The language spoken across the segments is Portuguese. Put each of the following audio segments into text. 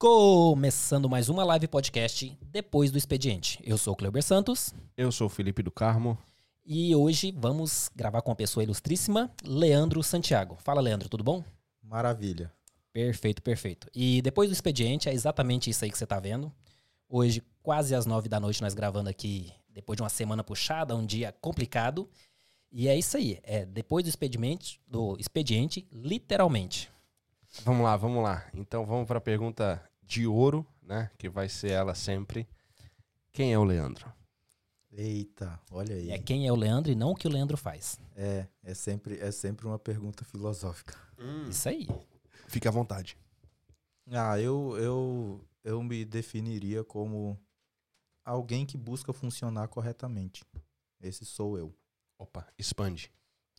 Começando mais uma live podcast depois do expediente. Eu sou o Cleuber Santos Eu sou o Felipe do Carmo. e hoje vamos gravar com uma pessoa ilustríssima, Leandro Santiago. Fala, Leandro, tudo bom? Maravilha. Perfeito, perfeito. E depois do expediente é exatamente isso aí que você tá vendo. Hoje, quase às nove da noite, nós gravando aqui depois de uma semana puxada, um dia complicado. E é isso aí. É depois do expediente, do expediente, literalmente. Vamos lá, vamos lá. Então vamos para a pergunta de ouro, né? Que vai ser ela sempre. Quem é o Leandro? Eita, olha aí. É quem é o Leandro e não o que o Leandro faz. É, é sempre, é sempre uma pergunta filosófica. Isso aí. Fique à vontade. Ah, eu, eu, eu me definiria como alguém que busca funcionar corretamente. Esse sou eu. Opa, expande.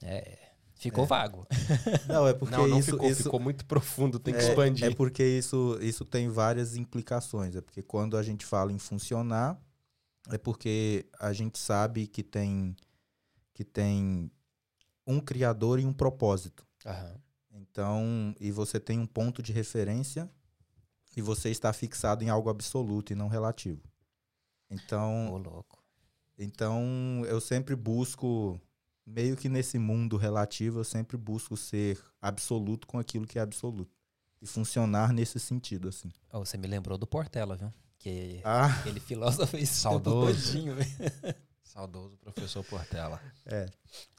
É. Ficou É. vago. Não, é porque não, não isso, ficou, isso ficou muito profundo, tem que é, expandir. é porque isso, isso tem várias implicações. É porque quando a gente fala em funcionar, é porque a gente sabe que tem, que tem um criador e um propósito. Aham. Então, e você tem um ponto de referência e você está fixado em algo absoluto e não relativo. Então, Ô, louco. então eu sempre busco meio que nesse mundo relativo, eu sempre busco ser absoluto com aquilo que é absoluto e funcionar nesse sentido assim. Ô, você me lembrou do Portela, viu? Que Ah, aquele filósofo Saudoso. todinho. Saudoso professor Portela. é.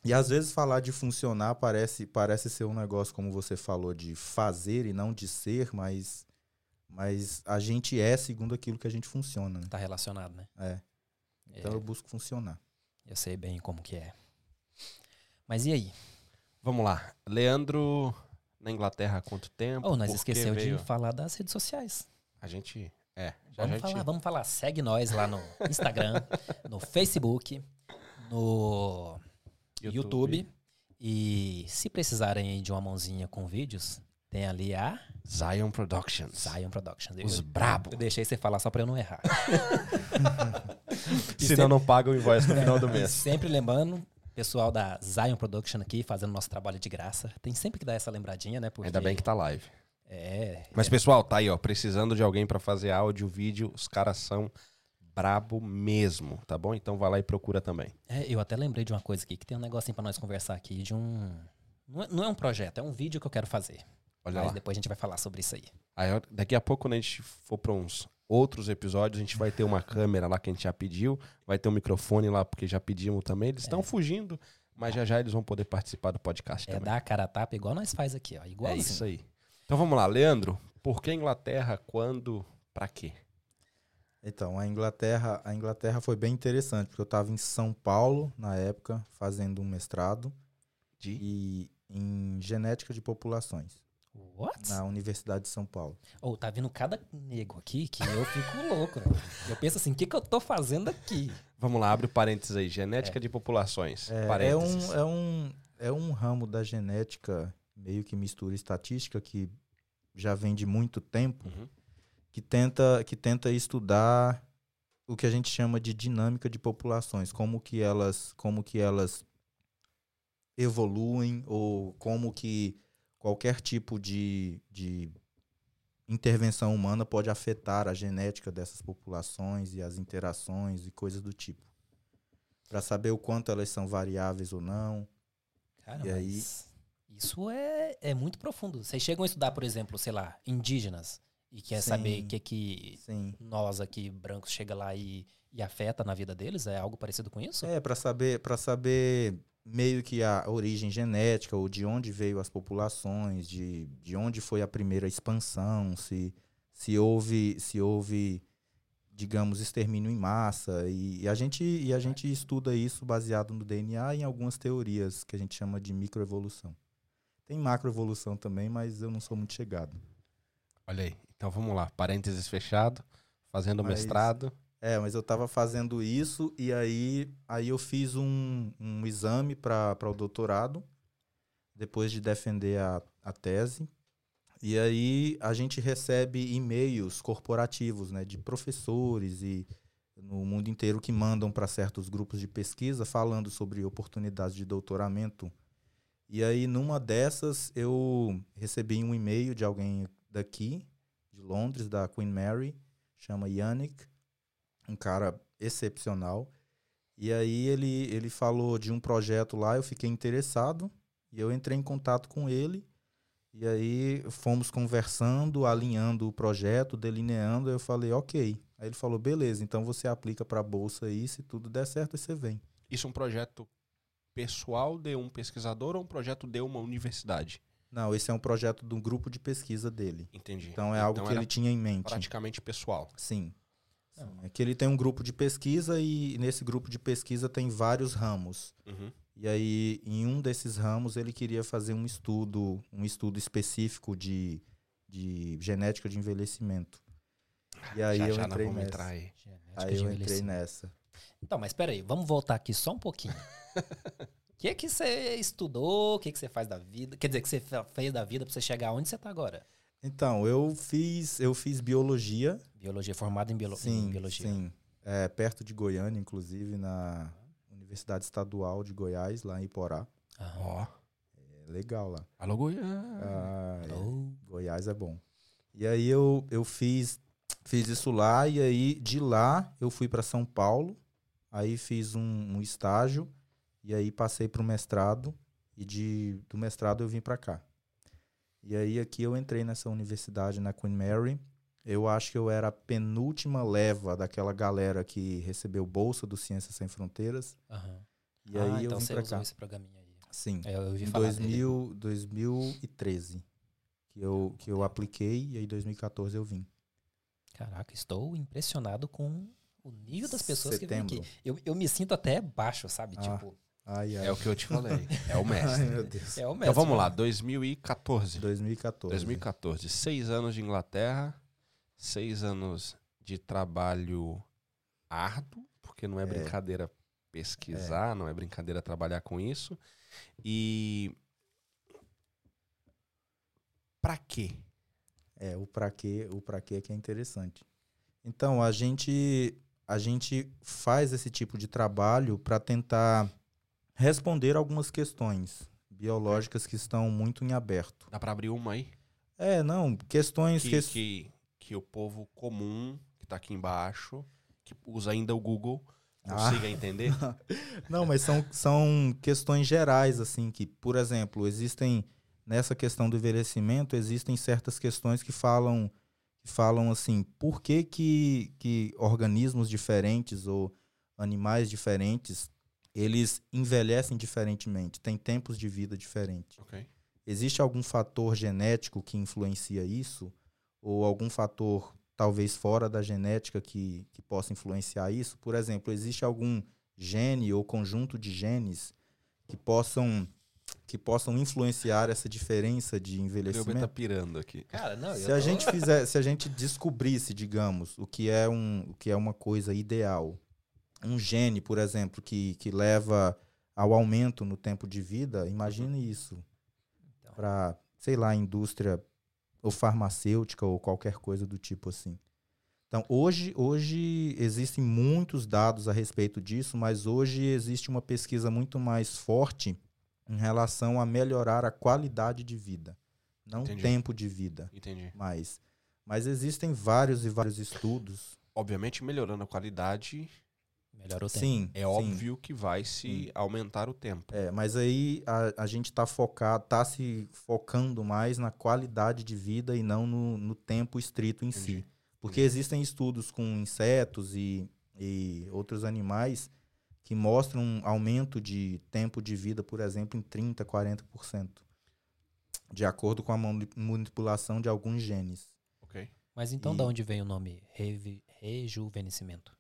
E às vezes falar de funcionar parece parece ser um negócio como você falou de fazer e não de ser, mas mas a gente é segundo aquilo que a gente funciona, né? Tá relacionado, né? É. Então É. eu busco funcionar. Eu sei bem como que é. Mas e aí? Vamos lá. Leandro, na Inglaterra há quanto tempo? Oh, nós esqueceu de falar das redes sociais. A gente. É, já Vamos já falar, vamos falar. Segue nós lá no Instagram, no Facebook, no YouTube. E se precisarem de uma mãozinha com vídeos, tem ali a Zion Productions. Zion Productions. Os Eu- brabo. Eu deixei você falar só pra eu não errar. Senão não pagam o invoice no final do mês. sempre lembrando, pessoal da Zion Production aqui, fazendo nosso trabalho de graça. Tem sempre que dar essa lembradinha, né? Porque Ainda bem que tá live. É. Mas, pessoal, tá aí, ó. Precisando de alguém pra fazer áudio, vídeo, os caras são brabo mesmo, tá bom? Então vai lá e procura também. é, eu até lembrei de uma coisa aqui, que tem um negocinho pra nós conversar aqui, de um... Não é, não é um projeto, é um vídeo que eu quero fazer. Olha Mas lá. depois a gente vai falar sobre isso aí. Aí, daqui a pouco, quando a gente for pra uns outros episódios, a gente vai ter uma câmera lá que a gente já pediu, vai ter um microfone lá porque já pedimos também. Eles estão fugindo, mas já já eles vão poder participar do podcast É também. dar a cara a tapa igual nós faz aqui, ó. Igual É isso aí. Então vamos lá, Leandro. Por que Inglaterra? Quando? Pra quê? Então, a Inglaterra, a Inglaterra foi bem interessante, porque eu estava em São Paulo na época, fazendo um mestrado De e em genética de populações What? na Universidade de São Paulo. Ou tá vindo cada nego aqui que eu fico louco, velho. Eu penso assim, o que, que eu tô fazendo aqui? Vamos lá, abre o parênteses aí. Genética de populações. É, é um, é, um, é um ramo da genética meio que mistura estatística que já vem de muito tempo, Uhum. que tenta, que tenta estudar o que a gente chama de dinâmica de populações, como que elas, como que elas evoluem ou como que qualquer tipo de, de intervenção humana pode afetar a genética dessas populações e as interações e coisas do tipo. Para saber o quanto elas são variáveis ou não. Cara, E aí- isso é, é muito profundo. Vocês chegam a estudar, por exemplo, sei lá, indígenas e quer Sim. saber o que que Sim. nós aqui, brancos, chega lá e, e afeta na vida deles? É algo parecido com isso? É, para saber, para saber meio que a origem genética, ou de onde veio as populações, de, de onde foi a primeira expansão, se, se houve, se houve, digamos, extermínio em massa. E, e a gente, e a gente estuda isso baseado no DNA e em algumas teorias que a gente chama de microevolução. Tem macroevolução também, mas eu não sou muito chegado. Olha aí. Então vamos lá. Parênteses fechado. Fazendo Mas- mestrado. É, mas eu estava fazendo isso e aí, aí eu fiz um, um exame para o doutorado, depois de defender a, a tese. E aí a gente recebe e-mails corporativos, né, de professores e no mundo inteiro que mandam para certos grupos de pesquisa falando sobre oportunidades de doutoramento. E aí numa dessas eu recebi um e-mail de alguém daqui de Londres, da Queen Mary, chama Yannick, um cara excepcional. E aí ele, ele falou de um projeto lá, eu fiquei interessado e eu entrei em contato com ele. E aí fomos conversando, alinhando o projeto, delineando. Eu falei, ok. Aí ele falou, beleza, então você aplica para a bolsa aí, se tudo der certo, você vem. Isso é um projeto pessoal de um pesquisador ou um projeto de uma universidade? Não, esse é um projeto de um grupo de pesquisa dele. Entendi. Então é algo que ele tinha em mente. praticamente pessoal. Sim. Não. É que ele tem um grupo de pesquisa e nesse grupo de pesquisa tem vários ramos. Uhum. E aí, em um desses ramos, ele queria fazer um estudo, um estudo específico de, de genética de envelhecimento. E aí já eu já entrei vamos nessa. entrar aí. Genética Aí eu entrei nessa. Então, mas peraí, vamos voltar aqui só um pouquinho. O que que você estudou? O que que você faz da vida? Quer dizer, que você fe- fez da vida pra você chegar onde você tá agora? Então, eu fiz, eu fiz biologia. Biologia, formado em, biolo- em sim, biologia. sim. É, perto de Goiânia, inclusive, na Universidade Estadual de Goiás, lá em Iporá. Ó. É legal lá. Alô, Goiânia. Ah, é. Oh, Goiás é bom. E aí eu, eu fiz, fiz isso lá, e aí de lá eu fui para São Paulo, aí fiz um, um estágio, e aí passei para o mestrado, e de, do mestrado eu vim para cá. E aí aqui eu entrei nessa universidade na Queen Mary. Eu acho que eu era a penúltima leva daquela galera que recebeu bolsa do Ciências Sem Fronteiras. aham. E ah, aí então eu vim você para usou cá. esse programinha aí. Sim. É, eu ouvi Em falar dele. 2000, 2013 que eu, que eu apliquei e aí em 2014 eu vim. Caraca, estou impressionado com o nível das pessoas que Setembro. vêm aqui. Eu, eu me sinto até baixo, sabe? Ah, tipo, Ai, ai. É o que eu te falei. É o mestre. Ai, meu Deus. é o mesmo. Então vamos lá, 2014. 2014. 2014. Seis anos de Inglaterra, seis anos de trabalho árduo, porque não é, É. brincadeira pesquisar, não é brincadeira trabalhar com isso. E pra quê? É, o pra quê, o pra quê que é interessante. Então, a gente a gente faz esse tipo de trabalho para tentar responder algumas questões biológicas que estão muito em aberto. Dá pra abrir uma aí? É, não, questões Que, que, que, que o povo comum, que tá aqui embaixo, que usa ainda o Google, Ah. consiga entender. Não, mas são, são questões gerais, assim, que, por exemplo, existem, nessa questão do envelhecimento, existem certas questões que falam, que falam assim, por que, que, que organismos diferentes ou animais diferentes, eles envelhecem diferentemente, têm tempos de vida diferentes. ok. Existe algum fator genético que influencia isso? Ou algum fator, talvez fora da genética, que, que possa influenciar isso? Por exemplo, existe algum gene ou conjunto de genes que possam, que possam influenciar essa diferença de O Leo tá envelhecimento? pirando aqui. Cara, não, eu Se a tô- gente fizer, se a gente descobrisse, digamos, o que é, um, o que é uma coisa ideal, um gene, por exemplo, que, que leva ao aumento no tempo de vida, imagine isso Então. para, sei lá, indústria ou farmacêutica ou qualquer coisa do tipo assim. Então, hoje, hoje existem muitos dados a respeito disso, mas hoje existe uma pesquisa muito mais forte em relação a melhorar a qualidade de vida, não Entendi. tempo de vida Entendi. mais. Mas existem vários e vários estudos. Obviamente, melhorando a qualidade, Melhorou o tempo. Sim, é sim. óbvio que vai se aumentar o tempo. É, mas aí a, a gente está focado, tá se focando mais na qualidade de vida e não no, no tempo estrito em Entendi. si. Porque existem estudos com insetos e, e outros animais que mostram um aumento de tempo de vida, por exemplo, em 30%, 40%. De acordo com a mani- manipulação de alguns genes. Ok. Mas então, E- da onde vem o nome rejuvenescimento?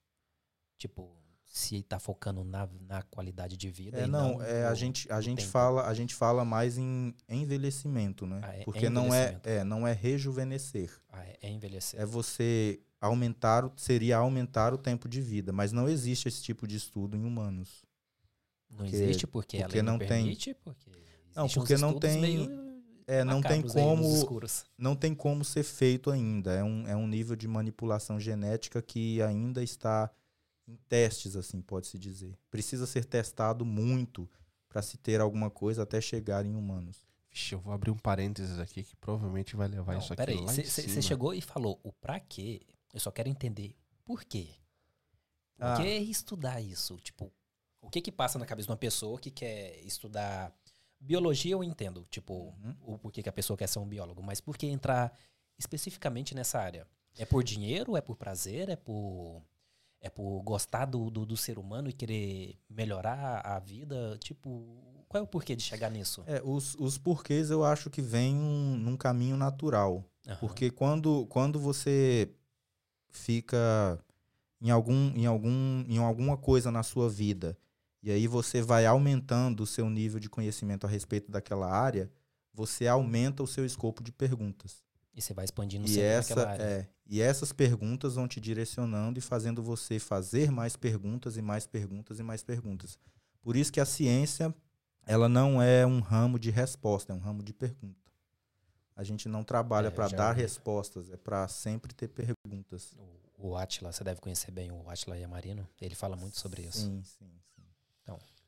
Tipo, se tá focando na, na qualidade de vida. É, não, não é, a gente, a gente tempo. fala, a gente fala mais em envelhecimento, né? Ah, é Porque não é, é, não é rejuvenescer. Ah, é, é envelhecer. É você aumentar, seria aumentar o tempo de vida, mas não existe esse tipo de estudo em humanos. não porque- existe porque, porque ela não não tem- permite, porque Não, porque não tem- É, não tem como, não tem como ser feito ainda. É um, é um nível de manipulação genética que ainda está em testes, assim, pode-se dizer. Precisa ser testado muito para se ter alguma coisa até chegar em humanos. Vixe, eu vou abrir um parênteses aqui que provavelmente vai levar isso aqui peraí, lá em você chegou e falou o pra quê? Eu só quero entender por quê. Por Ah. que estudar isso? Tipo, o que que passa na cabeça de uma pessoa que quer estudar biologia, eu entendo, tipo, Uhum. o porquê que a pessoa quer ser um biólogo, mas por que entrar especificamente nessa área? É por dinheiro? É por prazer? É por é por gostar do, do, do ser humano e querer melhorar a vida? Tipo, qual é o porquê de chegar nisso? É, os, os porquês eu acho que vêm um- num caminho natural. Aham. Porque quando, quando você fica em, algum, em, algum, em alguma coisa na sua vida, e aí você vai aumentando o seu nível de conhecimento a respeito daquela área, você aumenta o seu escopo de perguntas. E você vai expandindo E, essa, é, e essas perguntas vão te direcionando e fazendo você fazer mais perguntas e mais perguntas e mais perguntas. Por isso que a ciência, ela não é um ramo de resposta, é um ramo de pergunta. A gente não trabalha É, para dar ouvi. respostas, é para sempre ter perguntas. O, o Atila, você deve conhecer bem o Atila Yamarino. Ele fala muito sobre isso. Sim, sim, sim.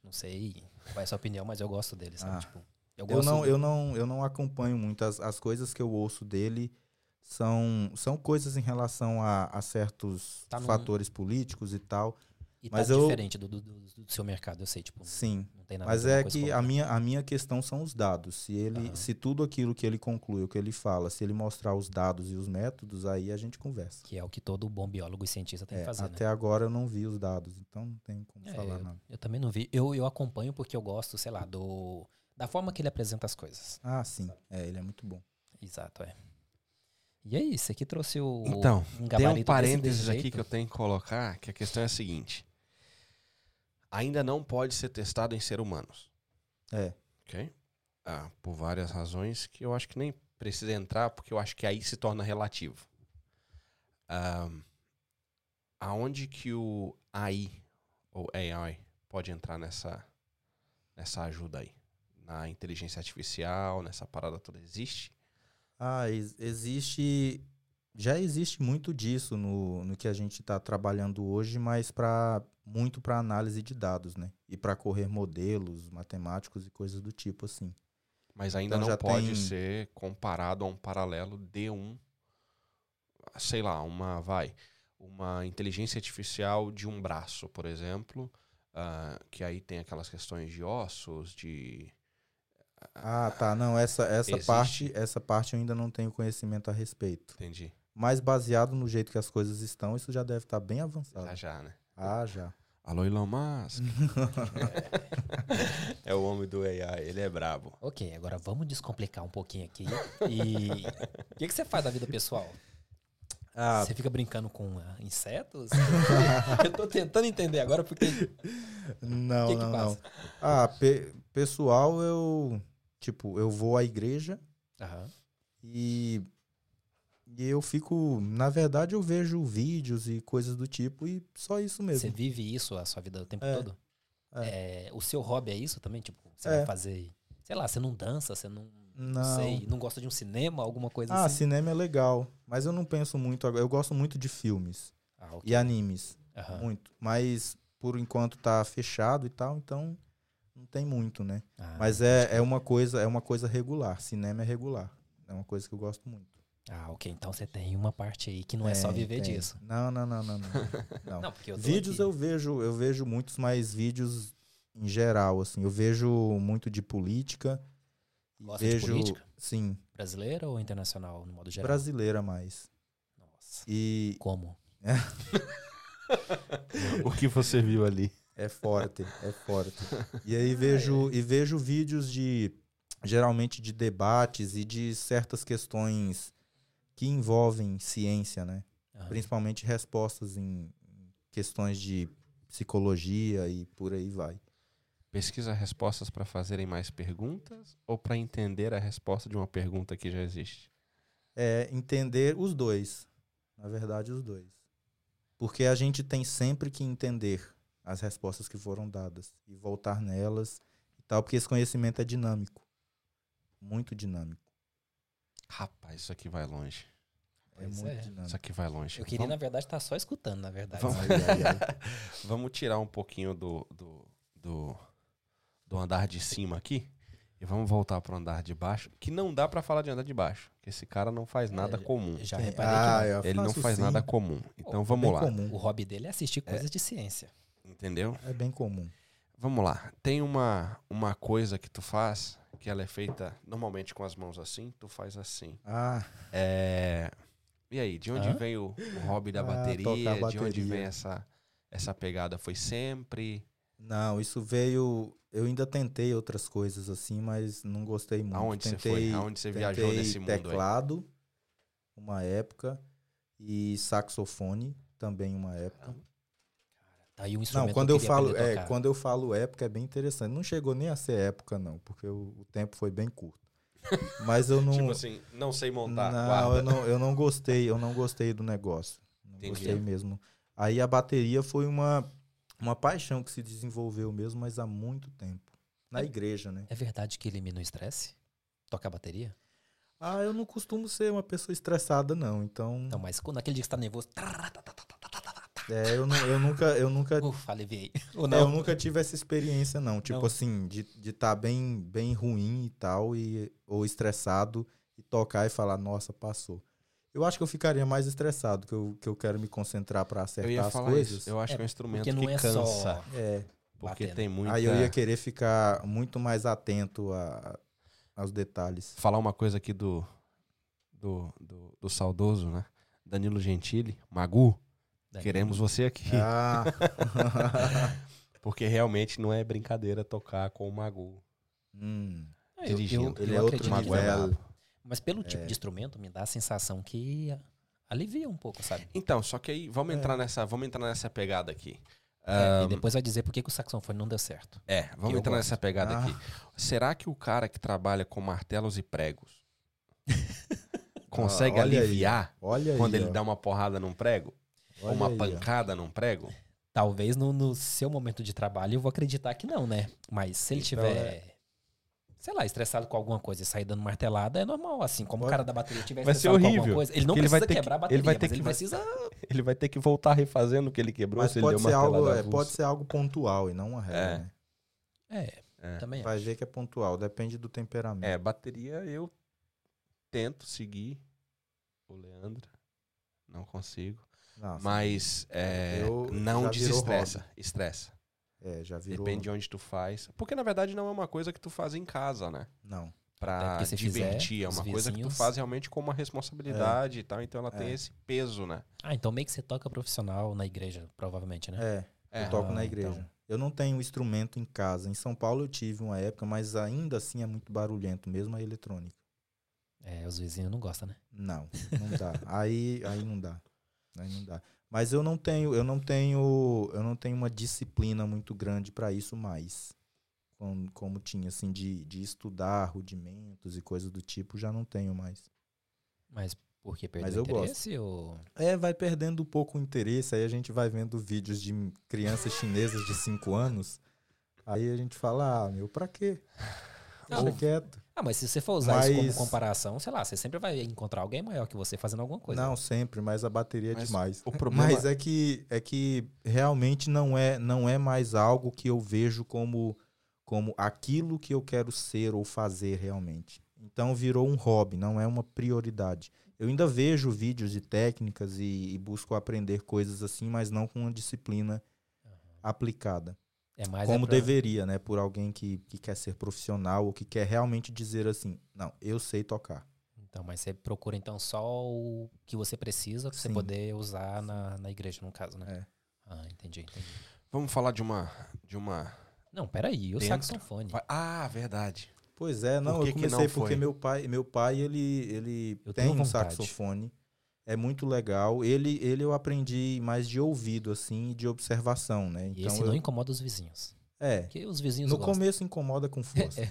Não sei qual é a sua opinião, mas eu gosto dele, sabe? Ah. Tipo, eu Eu não, eu não, eu não acompanho muito as, as coisas que eu ouço dele são, são coisas em relação a, a certos Tá num- fatores políticos e tal. e mas tá eu- diferente do, do, do- seu mercado, eu sei, tipo, Sim. Mas é que a minha, a minha questão são os dados. Se ele, se tudo aquilo que ele conclui, o que ele fala, se ele mostrar os dados e os métodos, aí a gente conversa. Que é o que todo bom biólogo e cientista tem É, que fazer, até né? agora eu não vi os dados, então não tem como É, falar eu, nada. eu também não vi. Eu, eu acompanho porque eu gosto, sei lá, do da forma que ele apresenta as coisas. Ah, sim. É, ele é muito bom. Exato, é. E aí, você aqui trouxe o Então, um Tem um parênteses desse aqui que eu tenho que colocar, que a questão é a seguinte. Ainda não pode ser testado em ser humanos, É. ok? Ah, por várias razões que eu acho que nem precisa entrar, porque eu acho que aí se torna relativo. Ah, aonde que o AI, ou AI, pode entrar nessa, nessa ajuda aí? Na inteligência artificial, nessa parada toda, existe? Ah, ex- existe. Já existe muito disso no, no que a gente está trabalhando hoje, mas para muito para análise de dados, né? E para correr modelos matemáticos e coisas do tipo assim. Mas ainda Então não pode tem- ser comparado a um paralelo de um, sei lá, uma, vai, uma inteligência artificial de um braço, por exemplo, ah, que aí tem aquelas questões de ossos, de... Ah, tá. Não, essa, essa Existe. parte, essa parte eu ainda não tenho conhecimento a respeito. Entendi. Mas baseado no jeito que as coisas estão, isso já deve estar bem avançado. Já já, né? Ah, já. Alô, Elon Musk. é o homem do AI, ele é brabo. Ok, agora vamos descomplicar um pouquinho aqui. E o que, que você faz da vida pessoal? Ah, Você fica brincando com ah, insetos? eu tô tentando entender agora porque. não, o que, que não, não. passa? Ah, pe- pessoal, eu tipo, eu vou à igreja Aham. e e eu fico, na verdade, eu vejo vídeos e coisas do tipo e só isso mesmo. Você vive isso a sua vida o tempo É, todo? É, o seu hobby é isso também? Tipo, você É. vai fazer. Sei lá, você não dança, você não. Não, Não. sei, não gosta de um cinema, alguma coisa Ah, assim? cinema é legal, mas eu não penso muito agora. Eu gosto muito de filmes Ah, ok. e animes, Aham. muito. Mas por enquanto tá fechado e tal, então tem muito, né? Ah, Mas é, é uma coisa, é uma coisa regular. Cinema é regular. É uma coisa que eu gosto muito. Ah, ok. Então você tem uma parte aí que não é só Tem, viver tem. disso. Não, não, não, não, não. não. Eu vídeos aqui. eu vejo, eu vejo muitos mais vídeos em geral, assim. Eu vejo muito de política. Gosta de vejo, política? Sim, Brasileira ou internacional, no modo geral? brasileira mais. Nossa. E Como? o que você viu ali? É forte, é forte. E aí vejo e vejo vídeos de geralmente de debates e de certas questões que envolvem ciência, né? Aham. Principalmente respostas em em questões de psicologia e por aí vai. Pesquisa respostas para fazerem mais perguntas ou para entender a resposta de uma pergunta que já existe? É entender os dois. Na verdade, os dois. Porque a gente tem sempre que entender as respostas que foram dadas e voltar nelas e tal, porque esse conhecimento é dinâmico. Muito dinâmico. Rapaz, isso aqui vai longe. É Pois muito é. dinâmico. Isso aqui vai longe. Eu queria, Vamos- na verdade, estar só escutando, na verdade. Vamos-. Vamos tirar um pouquinho do, do, do, do andar de cima aqui. E vamos voltar pro andar de baixo, que não dá pra falar de andar de baixo, porque esse cara não faz nada É, comum. Já reparei Ah, que Ele não faz sim. nada comum. Então vamos lá, comum. o hobby dele é assistir coisas de ciência. Entendeu? É bem comum. Vamos lá. Tem uma, uma coisa que tu faz, que ela é feita normalmente com as mãos assim, tu faz assim. Ah, É... E aí, de onde Hã? vem o, hobby da Ah, bateria? tocar De onde bateria. vem essa, essa pegada? Foi sempre? não, isso veio. Eu ainda tentei outras coisas assim, mas não gostei muito. Aonde você tentei, foi? Aonde você viajou nesse mundo aí? teclado, uma época, e saxofone também uma época. Tá aí um instrumento Não, quando que eu queria falo, é, tocar. quando eu falo época é bem interessante. Não chegou nem a ser época não, porque o, o tempo foi bem curto. Mas eu não Tipo assim, não sei montar. Não, eu não, eu não gostei, eu não gostei do negócio. Não Entendi. gostei mesmo. Aí a bateria foi uma, uma paixão que se desenvolveu mesmo, mas há muito tempo. Na É- igreja, né? É verdade que elimina o estresse? Tocar bateria? Ah, eu não costumo ser uma pessoa estressada, não. Então, Não, mas quando naquele dia que você tá nervoso. É, eu, nu- eu nunca, eu nunca, Ufa, aliviei. Ou é, não? eu nunca tive essa experiência, não. Tipo Não. assim, de estar de tá bem, bem ruim e tal, e, ou estressado, e tocar e falar, nossa, passou. Eu acho que eu ficaria mais estressado, que eu, que eu quero me concentrar para Eu acertar ia as falar coisas. isso. Eu acho É, que é um instrumento não que é cansa. só. É, Porque batendo. tem muita... Aí eu ia querer ficar muito mais atento a, aos detalhes. falar uma coisa aqui do, do, do, do saudoso, né? Danilo Gentili, Magu. Queremos você aqui. Ah, Porque realmente não é brincadeira tocar com o Magu. hum, eu- dirigindo. eu- ele eu é outro que Maguel. Mas pelo tipo É. de instrumento, me dá a sensação que alivia um pouco, sabe? Então, só que aí vamos É. entrar nessa, vamos entrar nessa pegada aqui. É, Ahn, e depois vai dizer por que, o saxofone não deu certo. É, vamos entrar gosto. nessa pegada Ah. aqui. Será que o cara que trabalha com martelos e pregos consegue Ah, olha aí. aliviar olha aí. quando ele ó. dá uma porrada num prego? Ou Olha uma aí, ó. pancada num prego? Talvez no, no seu momento de trabalho eu vou acreditar que não, né? Mas se ele Então, tiver, sei lá, estressado com alguma coisa e sair dando martelada, é normal. Assim, como o cara da bateria tiver Vai ser estressado com alguma horrível, coisa, ele não ele precisa vai ter que- quebrar a ele bateria, vai ter mas ele que- precisa... Ele vai ter que voltar refazendo o que ele quebrou Mas se ele pode deu ser, algo, é, pode ser algo pontual e não uma regra, É. né? É, É. também Vai acho. ver que é pontual, depende do temperamento. É, bateria eu tento seguir o Leandro. Não consigo. Nossa, Mas é, Eu- não desestressa. Estressa. É, já virou. Depende de onde tu faz. Porque na verdade não é uma coisa que tu faz em casa, né? Não. É, Pra se divertir. fizer, é uma coisa que tu faz realmente com uma responsabilidade e tal. Então ela tem É. esse peso, né? Ah, então meio que você toca profissional na igreja, provavelmente, né? É, É. eu toco Ah, na igreja. então. Eu não tenho instrumento em casa. Em São Paulo eu tive uma época, mas ainda assim é muito barulhento, mesmo a eletrônica. É, os vizinhos não gostam, né? Não, não dá. aí, aí não dá. Não dá. Mas eu não tenho, eu não tenho, eu não tenho uma disciplina muito grande para isso mais. Como, como tinha assim de, de estudar rudimentos e coisas do tipo, já não tenho mais. Mas por que perdeu Mas o eu gosto. interesse? Ou... É, vai perdendo um pouco o interesse, aí a gente vai vendo vídeos de crianças chinesas de 5 anos. Aí a gente fala, ah, meu, pra quê? Deixa Não. quieto. Ah, mas se você for usar isso como Mas- comparação, sei lá, você sempre vai encontrar alguém maior que você fazendo alguma coisa. Não, sempre, mas a bateria é Mas demais. o problema- Mas é que é que realmente não é não é mais algo que eu vejo como como aquilo que eu quero ser ou fazer realmente. Então virou um hobby, não é uma prioridade. Eu ainda vejo vídeos de técnicas e, e busco aprender coisas assim, mas não com uma disciplina aplicada. É mais como é pra- deveria, né? Por alguém que, que quer ser profissional ou que quer realmente dizer assim, não, eu sei tocar. Então, mas você procura então só o que você precisa pra você poder usar na, na igreja, no caso, né? É. Ah, entendi, entendi. Vamos falar de uma. De uma... Não, peraí, o Dentro. saxofone. Ah, verdade. Pois é, não, que eu que comecei não porque meu pai, meu pai ele, ele Eu tem um vontade. saxofone. É muito legal. Ele, ele eu aprendi mais de ouvido assim, e de observação, né? E Então esse eu- não incomoda os vizinhos. é, Porque os vizinhos no gostam. começo incomoda com força. É.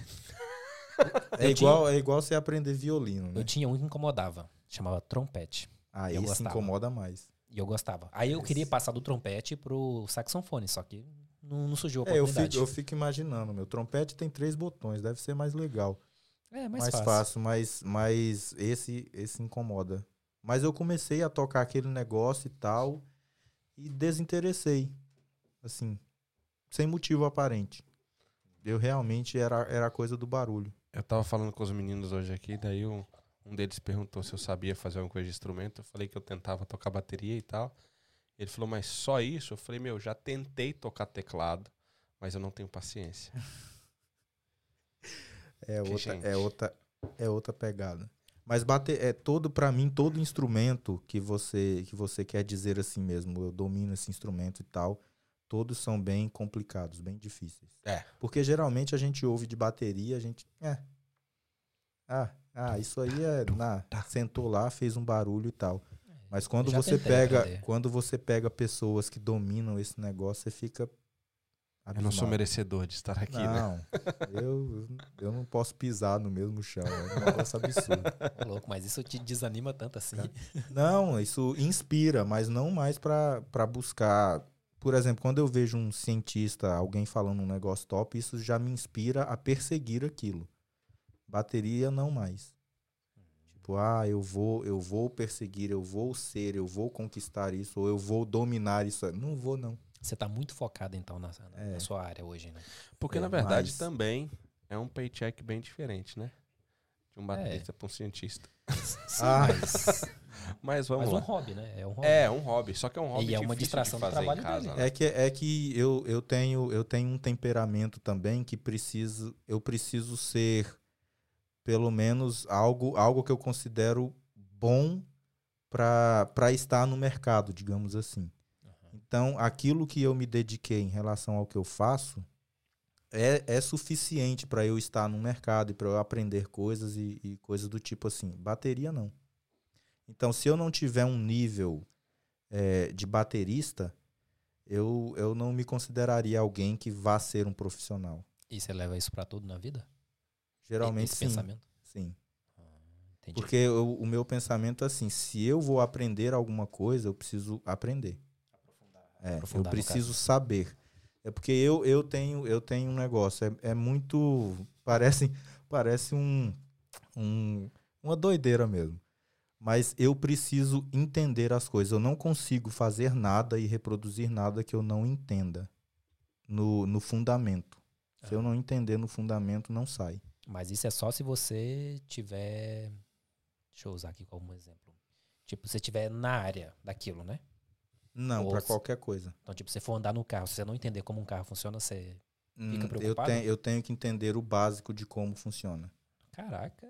É, Eu igual, é igual você aprender violino, né? Eu tinha um que incomodava, chamava trompete. Aí eu se gostava. incomoda mais. E eu gostava. Aí eu Esse- queria passar do trompete pro saxofone, só que não, não surgiu a É, eu oportunidade. fico, eu fico imaginando, meu trompete tem três botões, deve ser mais legal. É, mais, mais, fácil. fácil, mas, mas esse, esse incomoda. Mas eu comecei a tocar aquele negócio e tal e desinteressei. Assim, sem motivo aparente. Eu realmente era, era coisa do barulho. Eu tava falando com os meninos hoje aqui, daí um, um deles perguntou se eu sabia fazer alguma coisa de instrumento. Eu falei que eu tentava tocar bateria e tal. Ele falou, mas só isso? Eu falei, meu, já tentei tocar teclado, mas eu não tenho paciência. É Que, outra, gente. é outra, é outra pegada. Mas bater é todo para mim todo instrumento que você que você quer dizer assim mesmo, eu domino esse instrumento e tal, todos são bem complicados, bem difíceis. É. Porque geralmente a gente ouve de bateria, a gente é. Ah, ah, isso aí é, na, sentou lá, fez um barulho e tal. Mas quando você pega, aprender. quando você pega pessoas que dominam esse negócio, você fica Eu não sou abismado. merecedor de estar aqui, né? Não, eu, eu não posso pisar no mesmo chão. É um negócio absurdo. Louco, mas isso te desanima tanto assim. Não, isso inspira, mas não mais para buscar. Por exemplo, quando eu vejo um cientista, alguém falando um negócio top, isso já me inspira a perseguir aquilo. Bateria não mais. Tipo, ah, eu vou, eu vou perseguir, eu vou ser, eu vou conquistar isso, ou eu vou dominar isso. Não vou, não. Você tá muito focado então na, na- É. na sua área hoje, né? Porque, É, na verdade, mas- também é um paycheck bem diferente, né? De um baterista para um cientista. Sim, Ah. mas, Mas vamos mas um lá. hobby, né? É um hobby. É, um hobby. Só que é um hobby E é uma distração de do fazer em trabalho casa, dele. né? É que, é que eu, eu, tenho, eu tenho um temperamento também que preciso, eu preciso ser pelo menos algo, algo que eu considero bom para estar no mercado, digamos assim. Então, aquilo que eu me dediquei em relação ao que eu faço é, é suficiente para eu estar no mercado e para eu aprender coisas e, e coisas do tipo assim. Bateria, não. Então, se eu não tiver um nível eh, de baterista, eu, eu não me consideraria alguém que vá ser um profissional. E você leva isso pra tudo na vida? Geralmente Esse sim. pensamento? Sim. Entendi. Porque eu- o meu pensamento é assim, se eu vou aprender alguma coisa, eu preciso aprender. É, eu preciso saber. É porque eu, eu tenho eu tenho um negócio, é, é muito parece parece um, um uma doideira mesmo. Mas eu preciso entender as coisas. Eu não consigo fazer nada e reproduzir nada que eu não entenda no, no fundamento. Se eu não entender no fundamento, não sai. Mas isso é só se você tiver. Deixa eu usar aqui como exemplo. Tipo, se você estiver na área daquilo, né? Não, para qualquer coisa. Então, tipo, você for andar no carro, se você não entender como um carro funciona, você. Hum, eu, preocupado? tenho, eu tenho que entender o básico de como funciona. Caraca.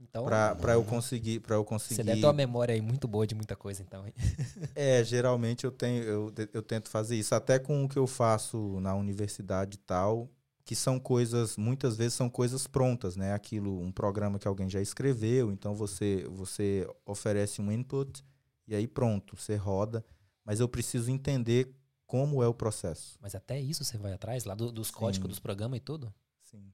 Então. Para eu conseguir, para eu conseguir. Você deve ter uma memória aí muito boa de muita coisa, então. É, geralmente eu tenho, eu, eu tento fazer isso até com o que eu faço na universidade e tal, que são coisas, muitas vezes são coisas prontas, né? Aquilo, um programa que alguém já escreveu, então você você oferece um input e aí pronto, você roda, mas eu preciso entender como é o processo. Mas até isso você vai atrás, lá do- dos códigos Sim. dos programas e tudo? Sim.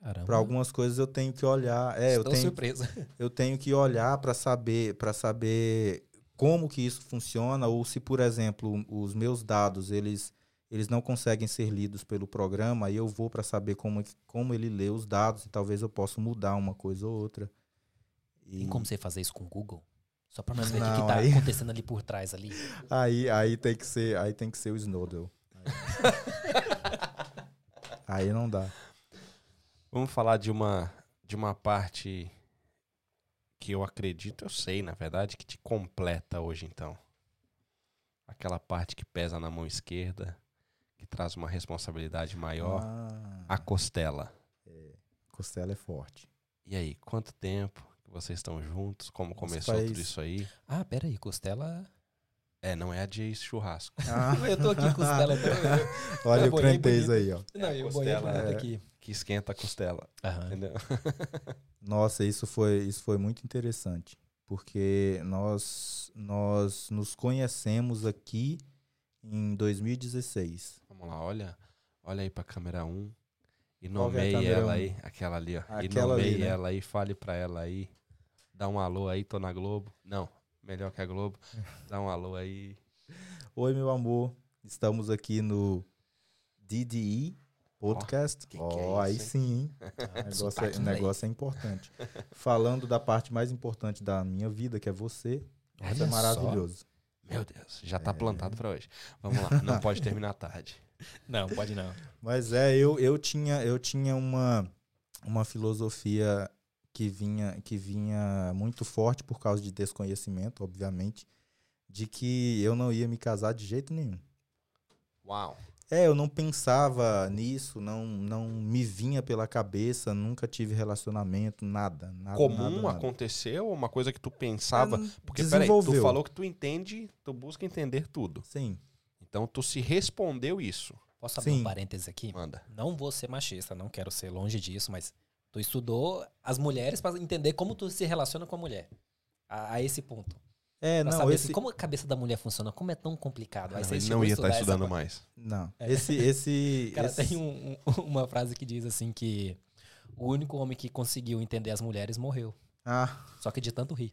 Caramba. Para algumas coisas eu tenho que olhar, é, eu Estou tenho surpresa. eu tenho que olhar para saber para saber como que isso funciona ou se por exemplo os meus dados eles eles não conseguem ser lidos pelo programa aí eu vou para saber como como ele lê os dados e talvez eu possa mudar uma coisa ou outra e Tem como você fazer isso com o Google? Só pra nós ver o que, que tá aí- acontecendo ali por trás ali. aí aí tem que ser aí tem que ser o Snowden aí não dá Vamos falar de uma, de uma parte que eu acredito, eu sei, na verdade, que te completa hoje, então. Aquela parte que pesa na mão esquerda, que traz uma responsabilidade maior, ah, a costela. costela é forte E aí, quanto tempo que vocês estão juntos? Como começou tudo isso aí? Ah, pera aí, costela. É, não é a de churrasco. ah, Eu tô aqui com costela. então- olha Eu o crentez aí ó Não, eu costela, é. aqui. Que esquenta a costela. Aham. Entendeu? Nossa, isso foi, isso foi muito interessante, porque nós, nós nos conhecemos aqui em 2016. Vamos lá, olha, olha aí pra câmera 1 e é nomeie câmera ela um? aí, aquela ali, ó. e Aquela ali, nomeie né? ela aí, fale pra ela aí. Dá um alô aí, tô na Globo. Não, melhor que a Globo. Dá um alô aí. Oi, meu amor, estamos aqui no DDE Podcast. que Ó, que é aí isso, hein? sim, hein? O negócio, é, o daí. negócio é importante. Falando da parte mais importante da minha vida, que é você. Olha Isso é só. maravilhoso. Meu Deus, já tá É. plantado pra hoje. Vamos lá, não pode terminar tarde. Não, pode não. Mas é, eu, eu tinha, eu tinha uma, uma filosofia que vinha, que vinha muito forte por causa de desconhecimento, obviamente, de que eu não ia me casar de jeito nenhum. Uau. É, eu não pensava nisso, não, não me vinha pela cabeça, nunca tive relacionamento, nada. nada Comum nada, nada. aconteceu? Uma coisa que tu pensava? É, Porque, peraí, tu falou que tu entende, tu busca entender tudo. Sim, Então tu se respondeu isso. Posso abrir Sim. um parêntese aqui? Manda. Não vou ser machista, não quero ser longe disso, mas tu estudou as mulheres para entender como tu se relaciona com a mulher. A, a esse ponto. É, Pra não, saber esse, assim, como a cabeça da mulher funciona, como é tão complicado. Aí Não, você ele não ia estar essa estudando parte. mais. não, É. esse, esse, Cara, esse- tem um- um- uma frase que diz assim que o único homem que conseguiu entender as mulheres morreu. ah, Só que de tanto rir.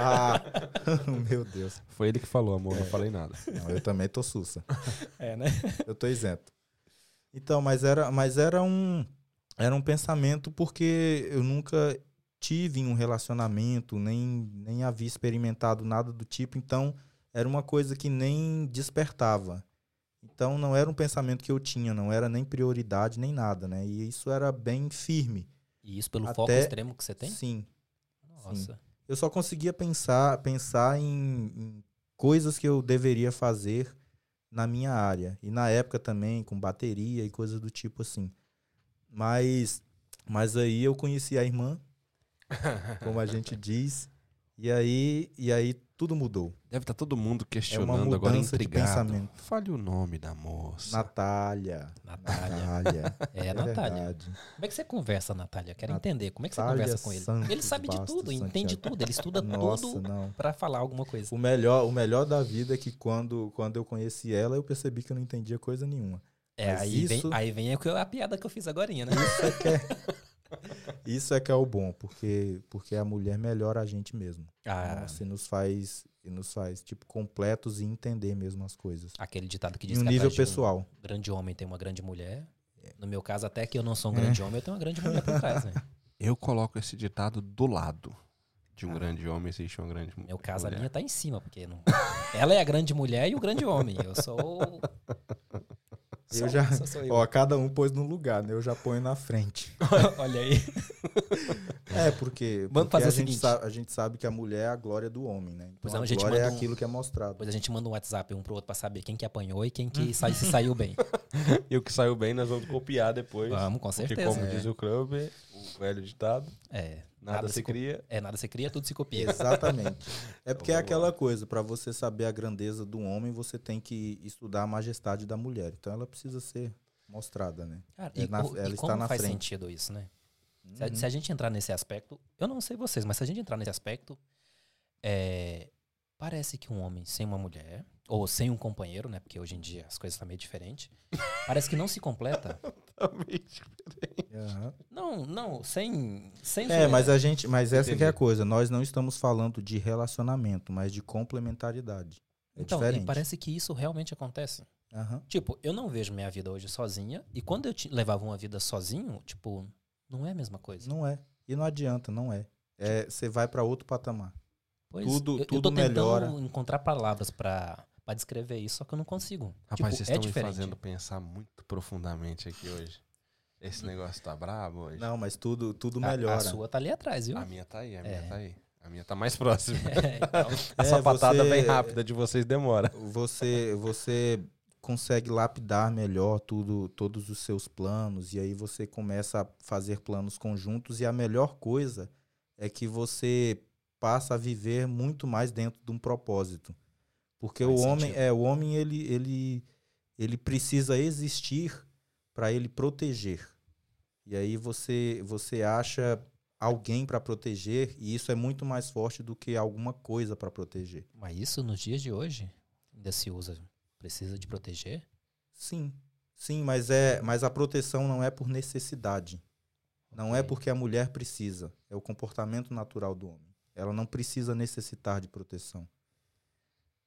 ah, meu Deus, Foi ele que falou, amor, não falei nada. não, eu também tô sussa. É, né? Eu tô isento. Então, mas era, mas era um era um pensamento porque eu nunca tive um relacionamento, nem nem havia experimentado nada do tipo, então era uma coisa que nem despertava. Então não era um pensamento que eu tinha, não era nem prioridade nem nada, né? E isso era bem firme. E isso pelo Até- foco extremo que você tem? Sim. Nossa. Eu só conseguia pensar, pensar em, em coisas que eu deveria fazer na minha área. E na época também, com bateria e coisas do tipo assim. Mas, mas aí eu conheci a irmã, como a gente diz, e aí, e aí tudo mudou. Deve estar todo mundo É uma questionando agora, mudança de intrigado. pensamento. Fale o nome da moça. Natália. Natália. Natália. É, é Natália. verdade. Como é que você conversa, Natália? Quero Nat- entender. Como é que você Natália conversa com ele? Santos ele sabe de tudo, entende Santiago. tudo. Ele estuda Nossa, tudo não. pra falar alguma coisa. O melhor, o melhor da vida é que quando, quando eu conheci ela, eu percebi que eu não entendia coisa nenhuma. É, Mas aí, isso- vem, aí vem a, piada que eu fiz agora, né? Isso é que é, isso é, que é o bom, porque, porque a mulher melhora a gente mesmo. Ah, Nossa, e nos faz, e nos faz tipo completos e entender mesmo as coisas. aquele ditado que Em diz um que nível de um pessoal. grande homem tem uma grande mulher. No meu caso, até que eu não sou um É. grande homem, eu tenho uma grande mulher por trás, né? Eu coloco esse ditado do lado de um Ah. grande homem existe uma grande No meu caso, mulher. a minha tá em cima, porque não... ela é a grande mulher e o grande homem. Eu sou. Eu Só- já- só sou eu. Ó, cada um pôs no lugar, né? Eu já ponho na frente. Olha aí. É, porque, Vamos porque fazer a, o gente seguinte. sabe, a gente sabe que a mulher é a glória do homem, né? Então Pois é, a a gente glória é um- aquilo que é mostrado. Depois a gente manda um WhatsApp um pro outro pra saber quem que apanhou e quem que sai, se saiu bem. E o que saiu bem, nós vamos copiar depois. Vamos, com Porque, certeza. como diz o Clube, velho ditado, É. nada, se co- cria. É, nada se cria, tudo se copia. Exatamente. É porque é aquela coisa, para você saber a grandeza do homem, você tem que estudar a majestade da mulher. Então ela precisa ser mostrada, né? Cara, É e, na- co- e ela está como na faz frente. sentido isso, né? Se, a, Uhum. se a gente entrar nesse aspecto, eu não sei vocês, mas se a gente entrar nesse aspecto, é, parece que um homem sem uma mulher, ou sem um companheiro, né? Porque hoje em dia as coisas estão meio diferentes, parece que não se completa. Aham. Não, não, sem. sem É, mas a gente, mas essa que é a Entendi. coisa. Nós não estamos falando de relacionamento, mas de complementaridade. É Então, e diferente. parece que isso realmente acontece. Aham. Tipo, eu não vejo minha vida hoje sozinha, e quando eu levava uma vida sozinho, tipo, não é a mesma coisa. Não é. E não adianta, não é. É, você vai para outro patamar. Pois, Tudo- eu, eu tudo tô tentando melhora. encontrar palavras pra pra descrever isso, só que eu não consigo. Rapaz, tipo, vocês é estão me diferente. fazendo pensar muito profundamente aqui hoje. Esse negócio tá brabo hoje. Não, mas tudo, tudo A- melhora. A, sua tá ali atrás, viu? A minha tá aí, a minha É. tá aí. A minha tá mais próxima. É, então, A É, sapatada você- bem rápida de vocês demora. Você, você consegue lapidar melhor tudo, todos os seus planos e aí você começa a fazer planos conjuntos e a melhor coisa é que você passa a viver muito mais dentro de um propósito. Porque Faz o homem, sentido. é, o homem ele, ele, ele precisa existir para ele proteger. E aí você você acha alguém para proteger e isso é muito mais forte do que alguma coisa para proteger. mas isso nos dias de hoje ainda se usa. Precisa de proteger? Sim, sim, mas é, mas a proteção não é por necessidade. Não é Ok. porque a mulher precisa. É o comportamento natural do homem. Ela não precisa necessitar de proteção.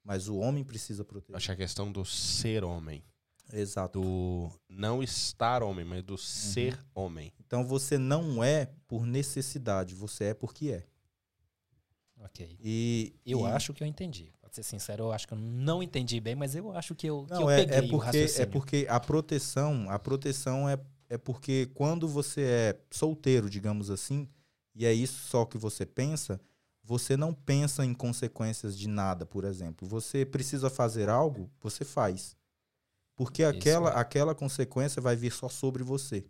Mas o homem precisa proteger. Acho que a questão do ser homem. Exato. Do não estar homem, mas do ser homem. Então você não é por necessidade, você é porque é. Ok. E Eu e- acho que eu entendi. Pra ser sincero, eu acho que eu não entendi bem, mas eu acho que eu, que não eu é, peguei é o porque é raciocínio. porque a proteção, a proteção é é porque quando você é solteiro, digamos assim, e é isso só que você pensa, você não pensa em consequências de nada, por exemplo. Você precisa fazer algo, você faz. Porque aquela, aquela consequência vai vir só sobre você.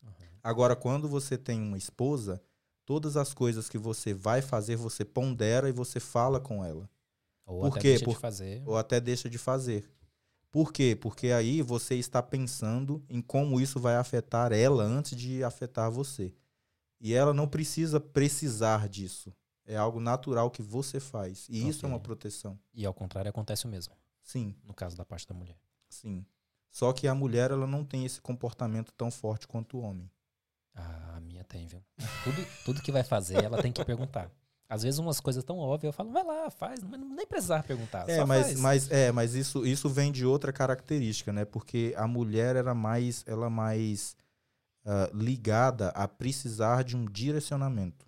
Uhum. Agora, quando você tem uma esposa, todas as coisas que você vai fazer, você pondera e você fala com ela. Ou Por até quê? deixa Por, de fazer. Ou até deixa de fazer. Por quê? Porque aí você está pensando em como isso vai afetar ela antes de afetar você. E ela não precisa precisar disso. É algo natural que você faz. E okay. isso é uma proteção. E ao contrário, acontece o mesmo. Sim. No caso da parte da mulher. Sim. Só que a mulher ela não tem esse comportamento tão forte quanto o homem. Ah, a minha tem, viu? Tudo, tudo que vai fazer, ela tem que perguntar. Às vezes umas coisas tão óbvias, eu falo, vai lá, faz, mas nem precisar perguntar. É, mas, faz. mas é, mas isso, isso vem de outra característica, né? Porque a mulher era mais, ela mais uh, ligada a precisar de um direcionamento.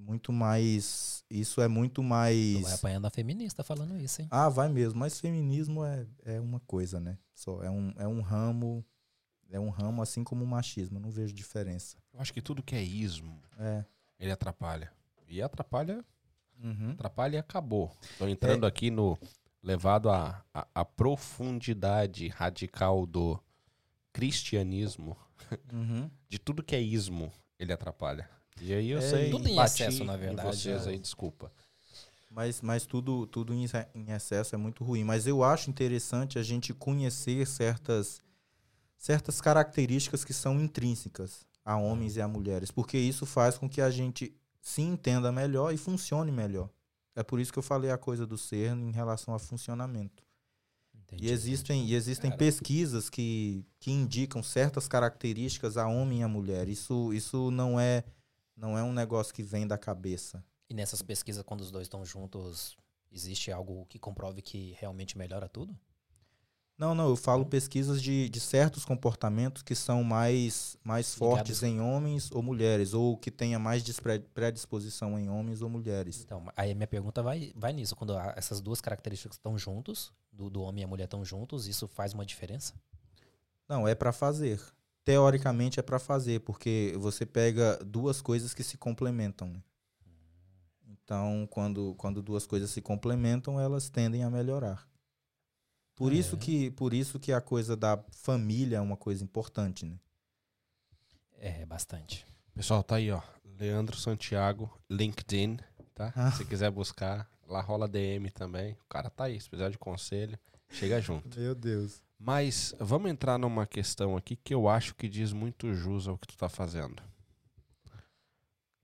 É muito mais. Isso é muito mais. Tu vai apanhando a feminista falando isso, hein? Ah, vai mesmo. Mas feminismo é, é uma coisa, né? Só é um, é um ramo. É um ramo assim como o machismo. Eu não vejo diferença. Eu acho que tudo que é ismo, é. ele atrapalha. E atrapalha. Uhum. Atrapalha e acabou. Estou entrando é. aqui no. levado à a, a, a, profundidade radical do cristianismo. Uhum. De tudo que é ismo, ele atrapalha. E aí eu é, sei. Tudo em excesso, na verdade. vocês é. aí, desculpa. Mas, mas tudo, tudo em excesso é muito ruim. Mas eu acho interessante a gente conhecer certas, certas características que são intrínsecas a homens e a mulheres. Porque isso faz com que a gente se entenda melhor e funcione melhor. É por isso que eu falei a coisa do ser em relação a funcionamento. Entendi, e existem, e existem pesquisas que, que indicam certas características a homem e a mulher. Isso, isso não é não é um negócio que vem da cabeça. E nessas pesquisas, quando os dois estão juntos, existe algo que comprove que realmente melhora tudo? Não, não, eu falo pesquisas de, de certos comportamentos que são mais, mais fortes em homens ou mulheres, ou que tenha mais predisposição em homens ou mulheres. Então, aí a minha pergunta vai, vai nisso. Quando essas duas características estão juntos, do, do homem e a mulher estão juntos, isso faz uma diferença? Não, é para fazer. Teoricamente é para fazer, porque você pega duas coisas que se complementam. Né? Então, quando, quando duas coisas se complementam, elas tendem a melhorar. Por, é. isso que, por isso que a coisa da família é uma coisa importante, né? É, bastante. Pessoal, tá aí, ó. Leandro Santiago, LinkedIn, tá? Ah. Se quiser buscar, lá rola DM também. O cara tá aí, se precisar de conselho, chega junto. Meu Deus. Mas vamos entrar numa questão aqui que eu acho que diz muito jus ao que tu tá fazendo.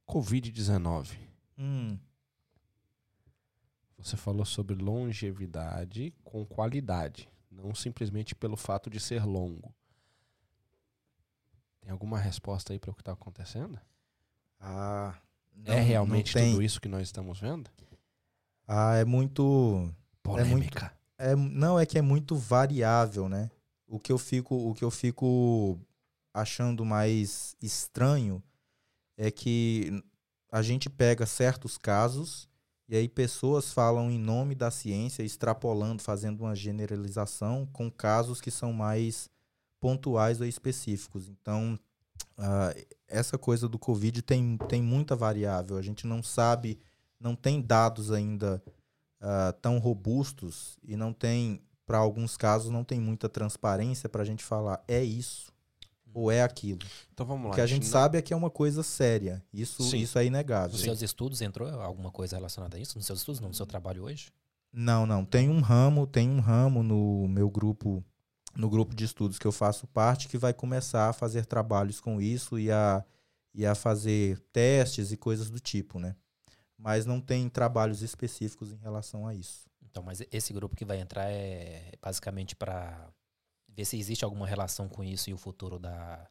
Covid-19. Hum. Você falou sobre longevidade com qualidade, não simplesmente pelo fato de ser longo. Tem alguma resposta aí para o que está acontecendo? Ah, não, é realmente tudo isso que nós estamos vendo? Ah, é muito polêmica. É muito, é, não é que é muito variável, né? O que eu fico, o que eu fico achando mais estranho é que a gente pega certos casos e aí pessoas falam em nome da ciência, extrapolando, fazendo uma generalização com casos que são mais pontuais ou específicos. Então, uh, essa coisa do Covid tem, tem muita variável. A gente não sabe, não tem dados ainda uh, tão robustos e não tem, para alguns casos, não tem muita transparência para a gente falar é isso ou é aquilo. Então vamos lá. O que a gente não... sabe é que é uma coisa séria. Isso, isso é inegável. Nos seus estudos entrou alguma coisa relacionada a isso? Nos seus estudos, não, no seu trabalho hoje? Não, não. Tem um ramo, tem um ramo no meu grupo, no grupo de estudos que eu faço parte, que vai começar a fazer trabalhos com isso e a, e a fazer testes e coisas do tipo, né? Mas não tem trabalhos específicos em relação a isso. Então, mas esse grupo que vai entrar é basicamente para ver se existe alguma relação com isso e o futuro da,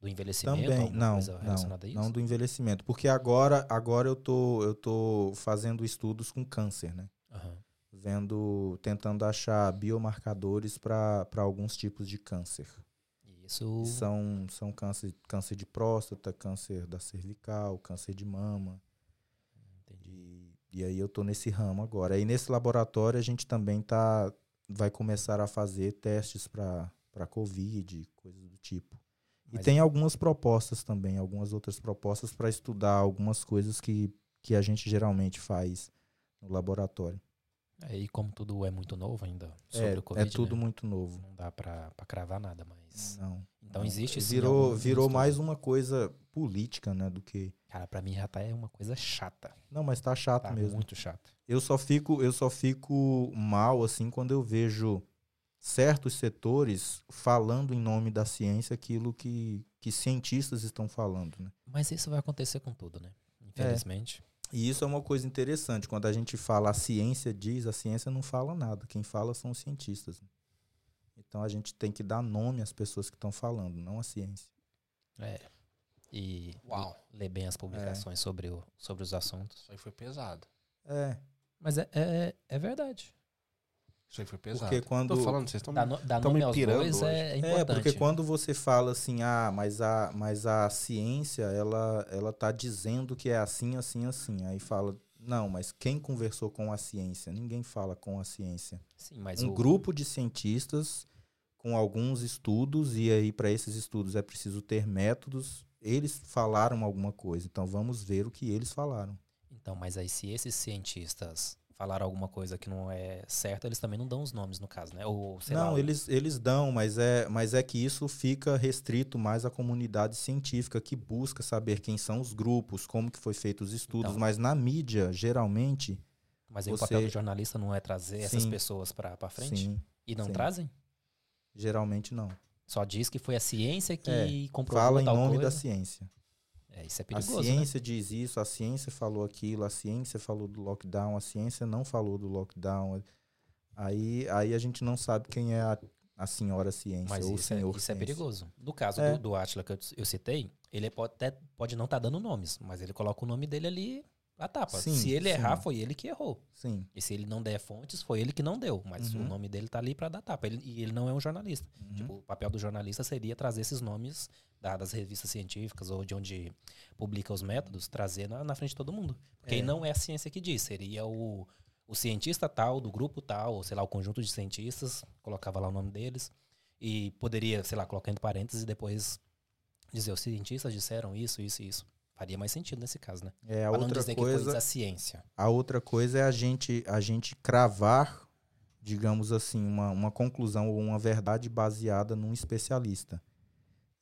do envelhecimento? Também, não, não, não do envelhecimento. Porque agora, agora eu, tô, eu tô fazendo estudos com câncer, né? Uhum. Vendo, tentando achar biomarcadores para alguns tipos de câncer. Isso. são, são câncer, câncer de próstata, câncer da cervical, câncer de mama. E, e aí eu tô nesse ramo agora. E nesse laboratório a gente também tá, vai começar a fazer testes para Covid, coisas do tipo. E Mas- tem algumas propostas também, algumas outras propostas para estudar algumas coisas que, que a gente geralmente faz no laboratório. É, e como tudo é muito novo ainda sobre É, o Covid, é tudo né, muito novo. não dá pra cravar nada, mas... Não. Então não. existe sim Virou, virou mais uma coisa política, né, do que. Cara, pra mim já tá é uma coisa chata. Não, mas tá chato Tá mesmo. muito chata. Eu só fico, eu só fico mal assim quando eu vejo certos setores falando em nome da ciência aquilo que, que cientistas estão falando, né? Mas isso vai acontecer com tudo, né? É. Infelizmente. E isso é uma coisa interessante. Quando a gente fala a ciência diz, a ciência não fala nada. Quem fala são os cientistas. Então a gente tem que dar nome às pessoas que estão falando, não a ciência. É. E Uau. ler bem as publicações sobre, o, sobre os assuntos. Isso aí foi pesado. É, Mas é, é, é verdade. Isso aí foi pesado. porque quando Tô falando, vocês estão no, tão me pirando bois hoje. é, é É, porque quando você fala assim, ah, mas a, mas a ciência, ela, ela tá dizendo que é assim, assim, assim. Aí fala, não, mas quem conversou com a ciência? Ninguém fala com a ciência. Sim, mas um o, grupo de cientistas com alguns estudos, e aí para esses estudos é preciso ter métodos. Eles falaram alguma coisa, então vamos ver o que eles falaram. Então, mas aí se esses cientistas falaram alguma coisa que não é certa, eles também não dão os nomes, no caso, né? Ou, não, lá, eles, eles dão, mas é, mas é que isso fica restrito mais à comunidade científica que busca saber quem são os grupos, como que foi feito os estudos, Então. mas na mídia, geralmente, Mas aí o papel do jornalista não é trazer essas Sim. pessoas pra, pra frente? sim, E não sim. trazem? geralmente não. Só diz que foi a ciência que É, comprovou Fala em nome coisa. da ciência. É, isso é A perigoso, né? ciência diz isso, a ciência falou aquilo, a ciência falou do lockdown, a ciência não falou do lockdown. Aí, aí a gente não sabe quem é a, a senhora ciência Mas ou o isso, é, senhor isso é ciência. perigoso. No caso É. do, do Atila que eu, eu citei, ele pode, até, pode não estar dando nomes, mas ele coloca o nome dele ali na tapa. Sim, se ele sim. errar, foi ele que errou. Sim. E se ele não der fontes, foi ele que não deu. Mas o Uhum. nome dele tá ali pra dar tapa. Ele- e ele não é um jornalista. Uhum. Tipo, o papel do jornalista seria trazer esses nomes da- das revistas científicas ou de onde publica os métodos, trazer na, na frente de todo mundo. Porque aí É. não é a ciência que diz, seria o, o cientista tal, do grupo tal, ou sei lá, o conjunto de cientistas, colocava lá o nome deles. E poderia, sei lá, colocar entre parênteses e depois dizer, os cientistas disseram isso, isso e isso. Faria mais sentido nesse caso, né? É, a pra outra coisa, da ciência. a outra coisa é a gente, a gente cravar, digamos assim, uma, uma conclusão ou uma verdade baseada num especialista.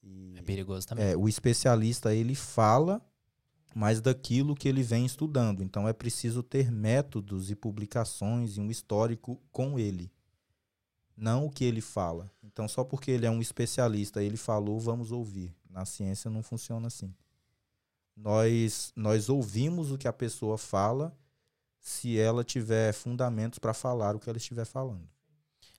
E, É perigoso também. É, o especialista ele fala, mas daquilo que ele vem estudando. Então é preciso ter métodos e publicações e um histórico com ele, não o que ele fala. Então só porque ele é um especialista, ele falou, vamos ouvir. Na ciência não funciona assim. Nós nós ouvimos o que a pessoa fala se ela tiver fundamentos para falar o que ela estiver falando.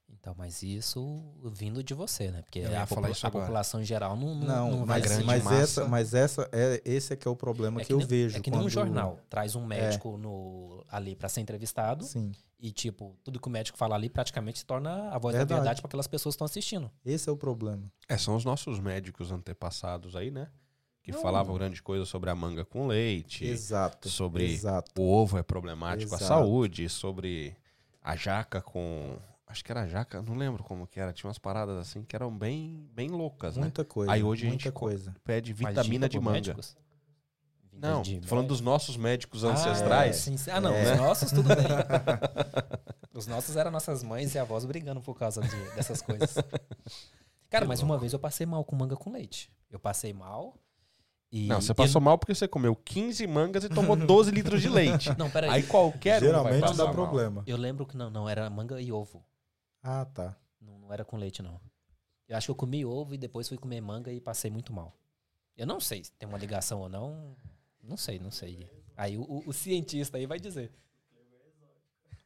Então, mas isso vindo de você, né? Porque Eu a, popula- a população em geral não, não, Não, mas, grande mas massa. essa, mas essa é esse é que é o problema É que, eu nem- vejo É que nem um quando- jornal. Traz um médico no, ali pra ser entrevistado Sim. e, tipo, tudo que o médico fala ali praticamente se torna a voz da Verdade. verdade para aquelas pessoas que estão assistindo. Esse é o problema. É, são os nossos médicos antepassados aí, né? Que Não. falavam grande coisa sobre a manga com leite, Exato. sobre Exato. o ovo é problemático à Exato. saúde, sobre a jaca com. Acho que era jaca, não lembro como que era. Tinha umas paradas assim que eram bem, bem loucas, né? Muita coisa. Aí hoje a gente co- coisa. Pede vitamina de manga. médicos? Não, falando dos nossos médicos Ah, ancestrais. sim. Ah, não. É. Os nossos, tudo bem. Os nossos eram nossas mães e avós brigando por causa de- dessas coisas. Cara, mas uma vez eu passei mal com manga com leite. Eu passei mal e... Não, você e- passou mal porque você comeu 15 mangas e tomou 12 litros de leite. Não, peraí. Aí qualquer um vai Geralmente dá mal. problema. Eu lembro que não, não, era manga e ovo. Ah, tá. Não, não era com leite, não. Eu acho que eu comi ovo e depois fui comer manga e passei muito mal. Eu não sei se tem uma ligação ou não. Não sei, não sei. Aí o, o- o cientista aí vai dizer.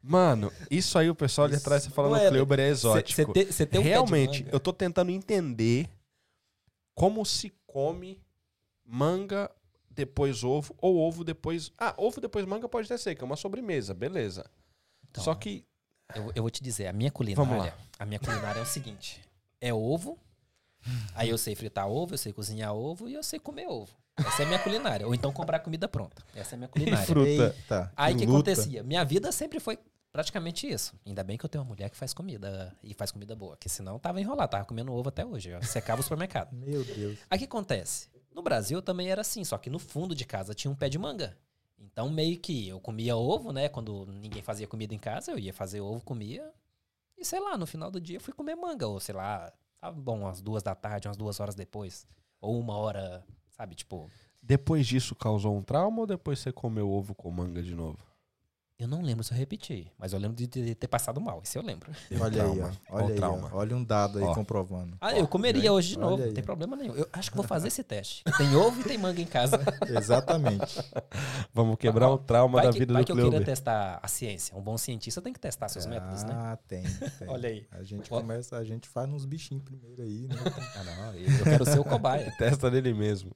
Mano, isso aí o pessoal ali atrás tá falando que é, o Kleuber é exótico. Você tem um pé de Realmente, manga. eu tô tentando entender como se come manga depois ovo, ou ovo depois. Ah, ovo depois manga pode até ser, que é uma sobremesa, beleza. Então, Só que. Eu, eu vou te dizer, a minha Vamos culinária. A minha culinária é o seguinte: é ovo. Aí eu sei fritar ovo, eu sei cozinhar ovo e eu sei comer ovo. Essa é a minha culinária. Ou então comprar comida pronta. Essa é a minha E culinária. fruta. Eita. Aí o que luta. acontecia? Minha vida sempre foi praticamente isso. Ainda bem que eu tenho uma mulher que faz comida e faz comida boa, que senão tava enrolado, tava comendo ovo até hoje, eu secava o supermercado. Meu Deus. Aí o que acontece? No Brasil também era assim, só que no fundo de casa tinha um pé de manga. Então meio que eu comia ovo, né? Quando ninguém fazia comida em casa, eu ia fazer ovo, comia. E sei lá, no final do dia eu fui comer manga. Ou sei lá, tava bom, umas duas da tarde, umas duas horas depois. Ou uma hora, sabe? Tipo, Depois disso causou um trauma ou depois você comeu ovo com manga de novo? Eu não lembro se eu repeti, mas eu lembro de ter ter passado mal. Isso eu lembro. Deu Olha aí, trauma. ó. Olha o aí, trauma. ó. Olha um dado aí Ó. comprovando. Ah, eu comeria hoje de Olha novo, aí. não tem problema nenhum. Eu acho que vou fazer esse teste. Tem ovo e tem manga em casa. Exatamente. Vamos quebrar o trauma Vai da que, vida vai do que eu queira clube. testar a ciência. Um bom cientista tem que testar seus métodos, né? Ah, tem, tem. Olha aí. A gente começa, a gente faz uns bichinhos primeiro aí, né? Ah, não, eu quero ser o cobaia. Testa nele mesmo.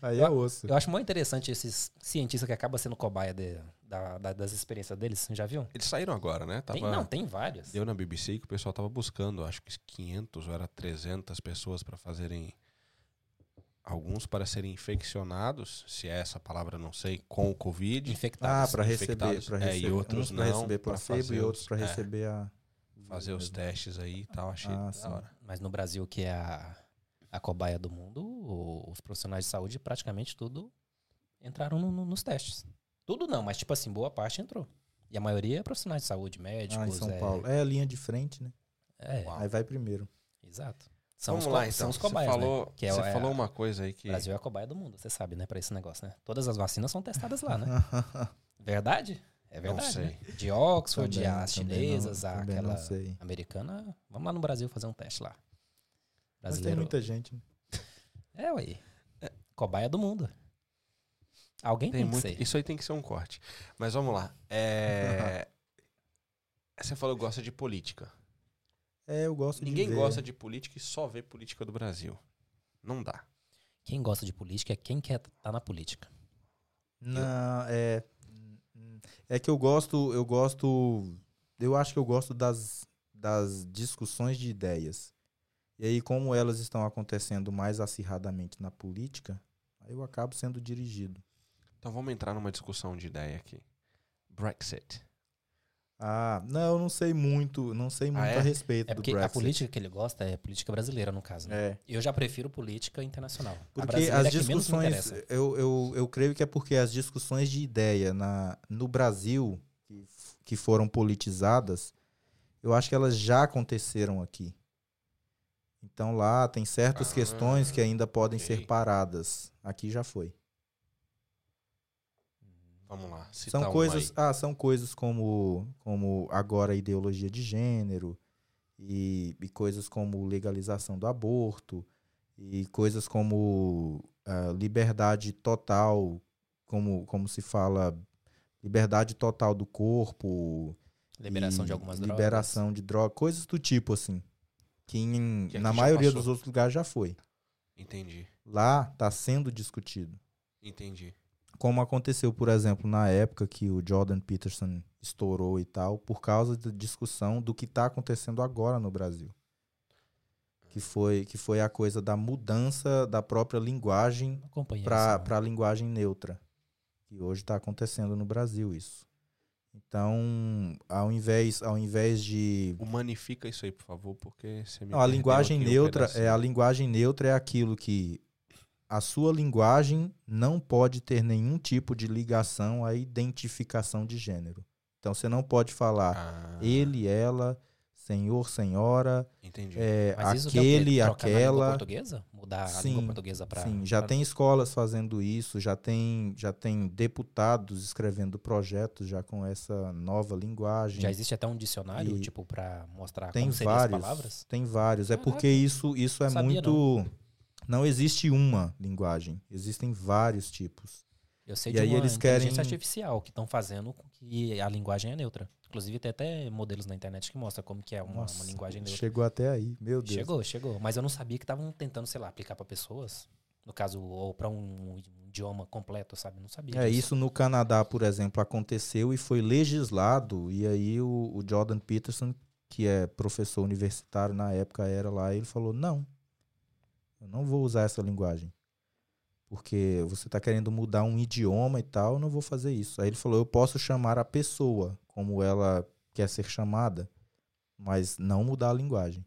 Aí é osso. Eu acho muito interessante esses cientistas que acabam sendo cobaia de- da- da- das experiências deles. Já viu? Eles saíram agora, né? Tava, Tem, não, tem vários. Deu na BBC que o pessoal tava buscando, acho que 500 ou era 300 pessoas para fazerem. Alguns para serem infeccionados, se é essa palavra, não sei, com o Covid. Ah, Infectados. para receber, infectados. para É, e receber, outros pra não, receber pra placebo fazer e outros os- para é. receber a fazer os testes aí e tal. Achei Ah, da sim. hora. Mas no Brasil, que é a, a cobaia do mundo, os profissionais de saúde, praticamente tudo entraram no- no- nos testes. Tudo não, mas tipo assim, boa parte entrou. E a maioria é profissionais de saúde, médicos. Ah, em São é, Paulo. É a linha de frente, né? É, Uau. Aí vai primeiro. exato. São Vamos os, lá, co- então. são os Você cobaias, falou, né? Que é, você é falou a- uma coisa aí que. O Brasil é a cobaia do mundo, você sabe, né? Pra esse negócio, né? Todas as vacinas são testadas lá, né? Verdade? É Não verdade. sei. né? De Oxford, Também- as chinesas, não- a- aquela não sei. americana. Vamos lá no Brasil fazer um teste lá. Mas tem Brasileiro. muita gente. né? É, ué. Cobaia do mundo. Alguém tem, Tem que muito, ser. isso aí tem que ser um corte. Mas vamos lá. É, Você falou que gosta de política. É, eu gosto Ninguém de gosta de política e só vê política do Brasil. Não dá. Quem gosta de política é quem quer estar na política. Não, é. É que eu gosto, eu gosto. Eu acho que eu gosto das, das discussões de ideias. E aí, como elas estão acontecendo mais acirradamente na política, aí eu acabo sendo dirigido. Então vamos entrar numa discussão de ideia aqui. Brexit. Ah, não, eu não sei muito, não sei muito é? a respeito É do porque a Brexit. política que ele gosta é política brasileira, no caso. Né? É, Eu já prefiro política internacional. Porque as é que menos me discussões, eu, eu, eu creio que é porque as discussões de ideia na, no Brasil, que, que foram politizadas, eu acho que elas já aconteceram aqui. Então lá tem certas Ah, questões que ainda podem ok. ser paradas. Aqui já foi. Vamos lá. São um coisas, aí. ah, são coisas como, como agora a ideologia de gênero e, e coisas como legalização do aborto e coisas como ah, liberdade total, como, como se fala, liberdade total do corpo, Liberação de algumas drogas. liberação de drogas, coisas do tipo assim, que, em- Que aqui na maioria passou. dos outros lugares já foi. Entendi. Lá está sendo discutido. Entendi. Como aconteceu, por exemplo, na época que o Jordan Peterson estourou e tal, por causa da discussão do que está acontecendo agora no Brasil. Que foi, que foi a coisa da mudança da própria linguagem para isso, não. a linguagem neutra. E hoje está acontecendo no Brasil isso. Então, ao invés, ao invés de. Humanifica isso aí, por favor, porque você me Não, a linguagem um neutra pedacinho. é a linguagem neutra é aquilo que a sua linguagem não pode ter nenhum tipo de ligação à identificação de gênero. Então você não pode falar Ah, ele, ela, senhor, senhora, Entendi. é, aquele, aquela. portuguesa? Mudar a Sim, língua portuguesa para. Sim, já tem escolas fazendo isso, já tem, já tem deputados escrevendo projetos já com essa nova linguagem. Já existe até um dicionário, E- tipo, para mostrar Tem vários, palavras? tem vários. É porque isso, isso é Sabia muito. Não existe uma linguagem, existem vários tipos. Eu sei E de aí uma eles inteligência querem- artificial que estão fazendo com que a linguagem é neutra. Inclusive tem até modelos na internet que mostram como que é uma, uma Nossa, linguagem neutra. Chegou até aí, meu Deus. Chegou, chegou. Mas eu não sabia que estavam tentando, sei lá, aplicar para pessoas. No caso, ou para um, idioma completo, sabe? Não sabia É, disso. isso no Canadá, por exemplo, aconteceu e foi legislado. E aí o, o Jordan Peterson, que é professor universitário na época, era lá, ele falou: não, eu não vou usar essa linguagem. Porque você está querendo mudar um idioma e tal, eu não vou fazer isso. Aí ele falou: eu posso chamar a pessoa como ela quer ser chamada, mas não mudar a linguagem.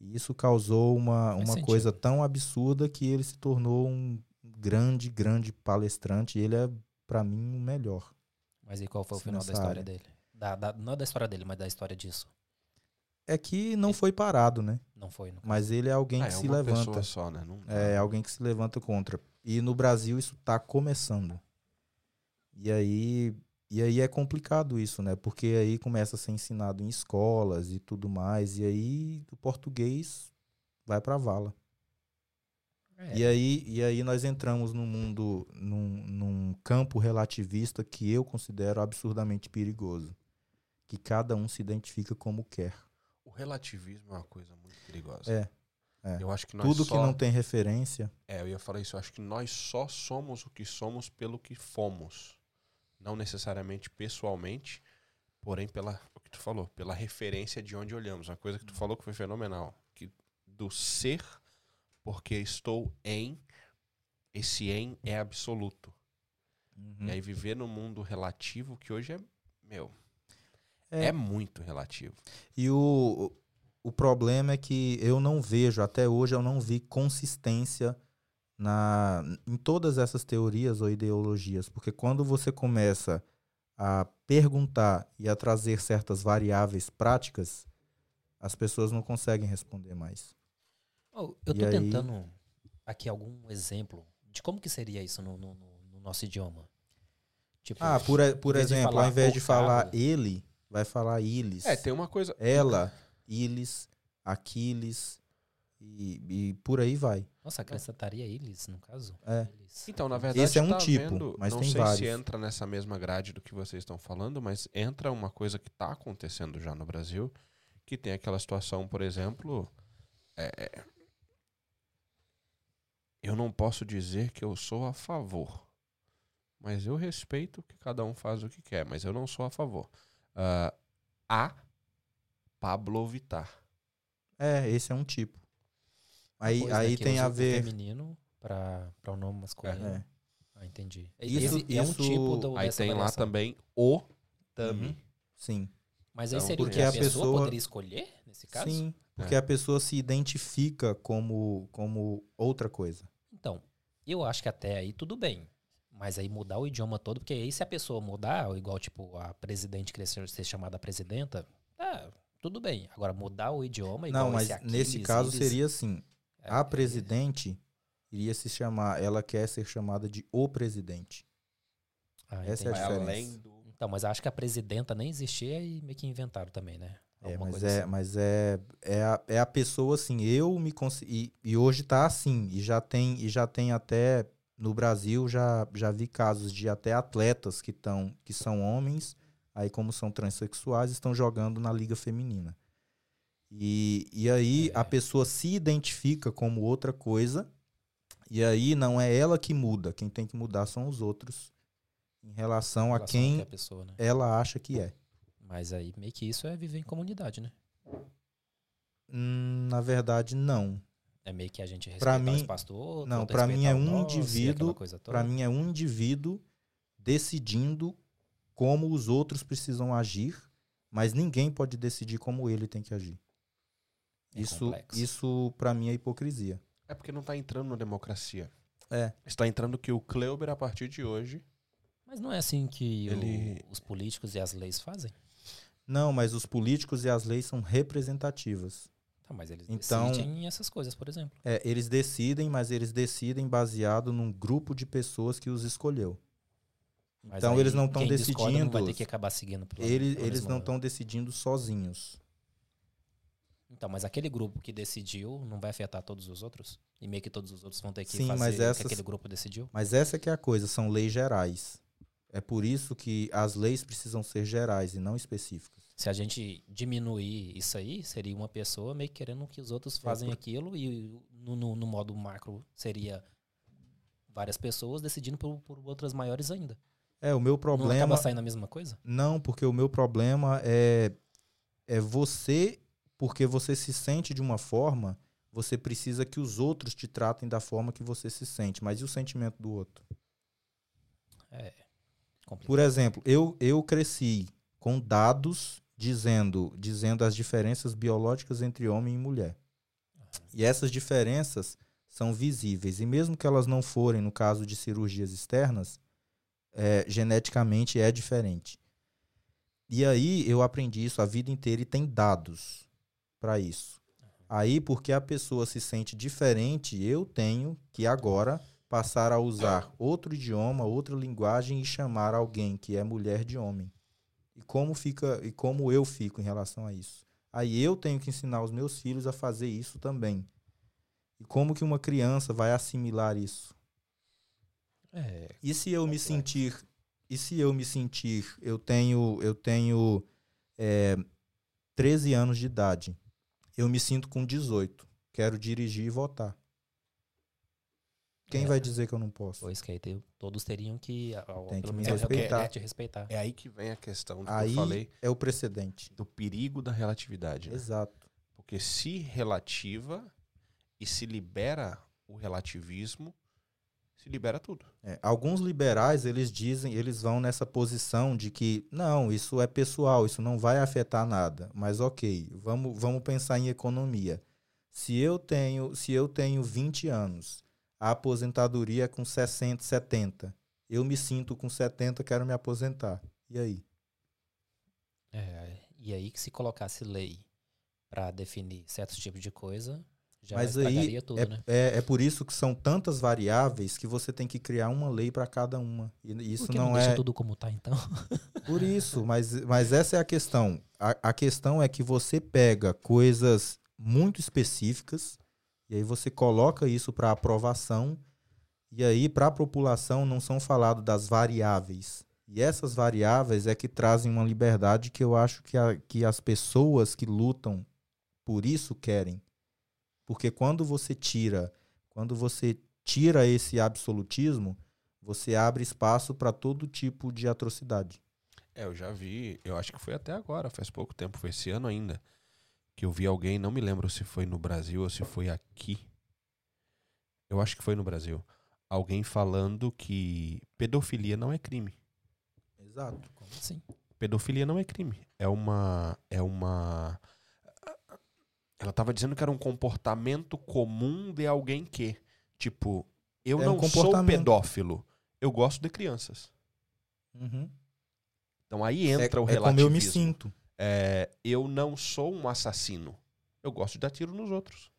E isso causou uma, Faz uma sentido. coisa tão absurda que ele se tornou um grande, grande palestrante. E ele é, para mim, o melhor. Mas e qual foi o final da história área. dele? Da, da- não da história dele, mas da história disso. É que não foi parado, né? Não foi, caso. Mas ele é alguém Ah, que é se uma levanta. pessoa só, né? Não, É alguém que se levanta contra. E no Brasil isso está começando. E aí, e aí é complicado isso, né? Porque aí começa a ser ensinado em escolas e tudo mais. E aí o português vai para vala. É, E aí, e aí nós entramos num mundo, num, num campo relativista que eu considero absurdamente perigoso. Que cada um se identifica como quer. O relativismo é uma coisa muito perigosa. É, é. Eu acho que Tudo só... que não tem referência. É, eu ia falar isso. Eu acho que nós só somos o que somos pelo que fomos. Não necessariamente pessoalmente, porém pela o que tu falou, pela referência de onde olhamos. Uma coisa que tu falou que foi fenomenal, que do ser porque estou em esse em é absoluto. Uhum. E aí viver no mundo relativo que hoje é, meu, É. é, muito relativo. E o, o problema é que eu não vejo, até hoje eu não vi consistência na, em todas essas teorias ou ideologias. Porque quando você começa a perguntar e a trazer certas variáveis práticas, as pessoas não conseguem responder mais. Oh, eu E aí- tentando aqui algum exemplo de como que seria isso no, no- no- no nosso idioma. Tipo, Ah, por, por exemplo, falar ao invés de falar ele, vai falar ilis. É, tem uma coisa. Ela, ilis, Aquiles e, e por aí vai. Nossa, acrescentaria eles, no caso? É. Eles. Então, na verdade, Esse é um tá tipo, vendo- mas não tem sei se vários. entra nessa mesma grade do que vocês estão falando, mas entra uma coisa que está acontecendo já no Brasil, que tem aquela situação, por exemplo, é, eu não posso dizer que eu sou a favor, mas eu respeito que cada um faz o que quer, mas eu não sou a favor. Ah, a Pablo Vittar. É, esse é um tipo. Aí, Depois, né, aí tem a o ver. feminino para o nome masculino. É. Ah, entendi. Isso- Esse é um isso- tipo do, Aí dessa tem lá também o Tami. Uhum. Sim. Mas aí Então, seria o porque que a a pessoa, pessoa- poderia escolher, nesse caso? Sim, porque É. a pessoa se identifica como, como outra coisa. Então, eu acho que até aí tudo bem. Mas aí mudar o idioma todo, porque aí se a pessoa mudar, igual tipo a presidente querer ser, chamada presidenta, tá, tudo bem. Agora mudar o idioma, igual Não, mas esse nesse Aquiles, caso eles- seria assim: é, a presidente iria se chamar, ela quer ser chamada de o presidente. Ah, essa é a entendi. Diferença. além do. Então, mas acho que a presidenta nem existia e meio que inventaram também, né? É, Alguma mas coisa é, assim. mas é, é, a, é a pessoa assim, eu me consegui. E, hoje tá assim, e já tem, e já tem até. No Brasil já, já vi casos de até atletas que, tão, que são homens, aí como são transexuais, estão jogando na liga feminina. E, e aí É. a pessoa se identifica como outra coisa, e aí não é ela que muda, quem tem que mudar são os outros em relação Em a relação quem que a pessoa, né? ela acha que é. Mas aí meio que isso é viver em comunidade, né? Hum, na verdade, não. É meio que a gente Pra respeitar o mim- espaço do outro. não, pra mim é o um nosso indivíduo-. Para mim é um indivíduo decidindo como os outros precisam agir, mas ninguém pode decidir como ele tem que agir. É isso, complexo. isso para mim é hipocrisia. É porque não tá entrando na democracia. É. Está entrando que o Kleuber, a partir de hoje, Mas não é assim que o- Ele- os políticos e as leis fazem? Não, mas os políticos e as leis são representativas. Mas eles Então- decidem essas coisas, por exemplo. É, eles decidem, mas eles decidem baseado num grupo de pessoas que os escolheu. Mas Então aí eles não estão discorda Não vai ter decidindo. que acabar seguindo pela- Ele- pela eles não estão decidindo sozinhos. Então, mas aquele grupo que decidiu não vai afetar todos os outros? E meio que todos os outros vão ter que Sim, fazer mas o que essas- aquele grupo decidiu? Mas essa que é a coisa, são leis gerais. É por isso que as leis precisam ser gerais e não específicas. Se a gente diminuir isso aí, seria uma pessoa meio que querendo que os outros fazem por- aquilo e no, no- no modo macro seria várias pessoas decidindo por, por outras maiores ainda. É, o meu Não problema. acaba saindo a mesma coisa? Não, porque o meu problema é, é você, porque você se sente de uma forma, você precisa que os outros te tratem da forma que você se sente. Mas e o sentimento do outro? É complicado. Por exemplo, eu, eu cresci com dados dizendo, dizendo as diferenças biológicas entre homem e mulher. E essas diferenças são visíveis. E mesmo que elas não forem, no caso de cirurgias externas, é, geneticamente é diferente. E aí eu aprendi isso a vida inteira e tem dados para isso. Aí, porque a pessoa se sente diferente, eu tenho que agora passar a usar outro idioma, outra linguagem e chamar alguém que é mulher de homem. E como fica e como eu fico em relação a isso. Aí eu tenho que ensinar os meus filhos a fazer isso também. E como que uma criança vai assimilar isso? É, E se eu me sentir, e se eu me sentir, eu tenho, eu tenho é, 13 anos de idade, eu me sinto com 18, quero dirigir e votar. Quem É. vai dizer que eu não posso? pois que aí te- todos teriam que, ao- Tem que me menos, respeitar. é, te respeitar. É aí que vem a questão do que Aí eu falei é o precedente. do perigo da relatividade. né? Exato. Porque se relativa e se libera o relativismo, se libera tudo. É, alguns liberais, eles dizem, eles vão nessa posição de que, não, isso é pessoal, isso não vai afetar nada. Mas ok, vamos, vamos pensar em economia. Se eu tenho, se eu tenho 20 anos, a aposentadoria é com 60, 70. Eu me sinto com 70, quero me aposentar. E aí? É, e aí que se colocasse lei para definir certos tipos de coisa, já Mas aí tudo, é, né? é, é por isso que são tantas variáveis que você tem que criar uma lei para cada uma. E isso não, não é deixa tudo como tá, então? Por isso, mas, mas essa é a questão. A, a questão é que você pega coisas muito específicas e aí você coloca isso para aprovação e aí para a população não são faladas das variáveis. E essas variáveis é que trazem uma liberdade que eu acho que, a, que as pessoas que lutam por isso querem. Porque quando você tira, quando você tira esse absolutismo, você abre espaço para todo tipo de atrocidade. É, eu já vi, eu acho que foi até agora, faz pouco tempo, foi esse ano ainda, que eu vi alguém, não me lembro se foi no Brasil ou se foi aqui. Eu acho que foi no Brasil. Alguém falando que pedofilia não é crime. Exato. Como assim? Pedofilia não é crime. É uma. É uma. Ela tava dizendo que era um comportamento comum de alguém que. Tipo, eu É um não sou comportamento. pedófilo. Eu gosto de crianças. Uhum. Então aí entra é, o é como relativismo. eu me sinto. É, eu não sou um assassino. Eu gosto de dar tiro nos outros.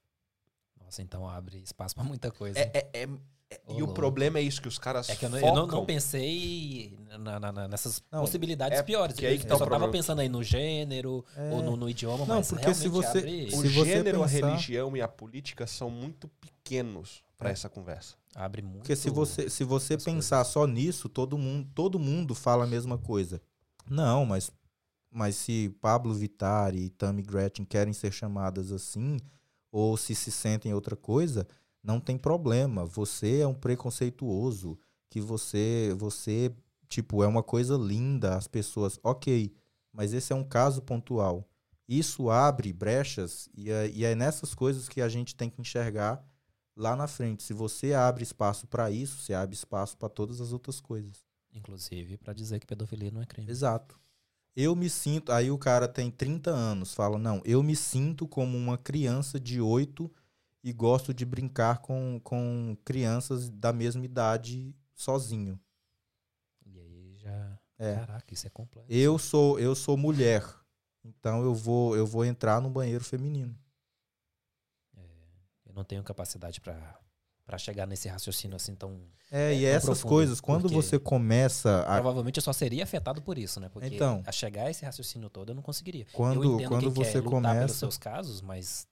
Nossa, então abre espaço para muita coisa. É, é- é- é- Ô, e o louco. problema é isso que os caras É que eu não, eu focam. não, não pensei na- na- na- nessas Não, possibilidades é piores. porque aí eu que eu tá o só tava problema. pensando aí no gênero É. ou no, no idioma, Não, mas porque se você- abre, o se você gênero, a pensar- religião e a política são muito pequenos para É. essa conversa. abre muito. Porque se você, se você as pensar só nisso, todo mundo, todo mundo fala a mesma coisa. Não, mas, mas se Pablo Vittar e Tammy Gretchen querem ser chamadas assim, ou se se sentem outra coisa, não tem problema. Você é um preconceituoso, que você, você, tipo, é uma coisa linda, as pessoas, ok, mas esse é um caso pontual. Isso abre brechas e é, e é nessas coisas que a gente tem que enxergar lá na frente. Se você abre espaço para isso, você abre espaço para todas as outras coisas. Inclusive, para dizer que pedofilia não é crime. Exato. Eu me sinto. Aí o cara tem 30 anos, fala: Não, eu me sinto como uma criança de 8 e gosto de brincar com, com crianças da mesma idade sozinho. E aí já. É. Caraca, isso é complexo. Eu sou eu sou mulher, então eu vou eu vou entrar no banheiro feminino. Eu não tenho capacidade para para chegar nesse raciocínio assim tão. É, e tão essas profundo, coisas, quando você começa a. Provavelmente eu só seria afetado por isso, né? Porque Então. a chegar a esse raciocínio todo eu não conseguiria. eu Quando, entendo quando você quer lutar pelos começa. seus casos, mas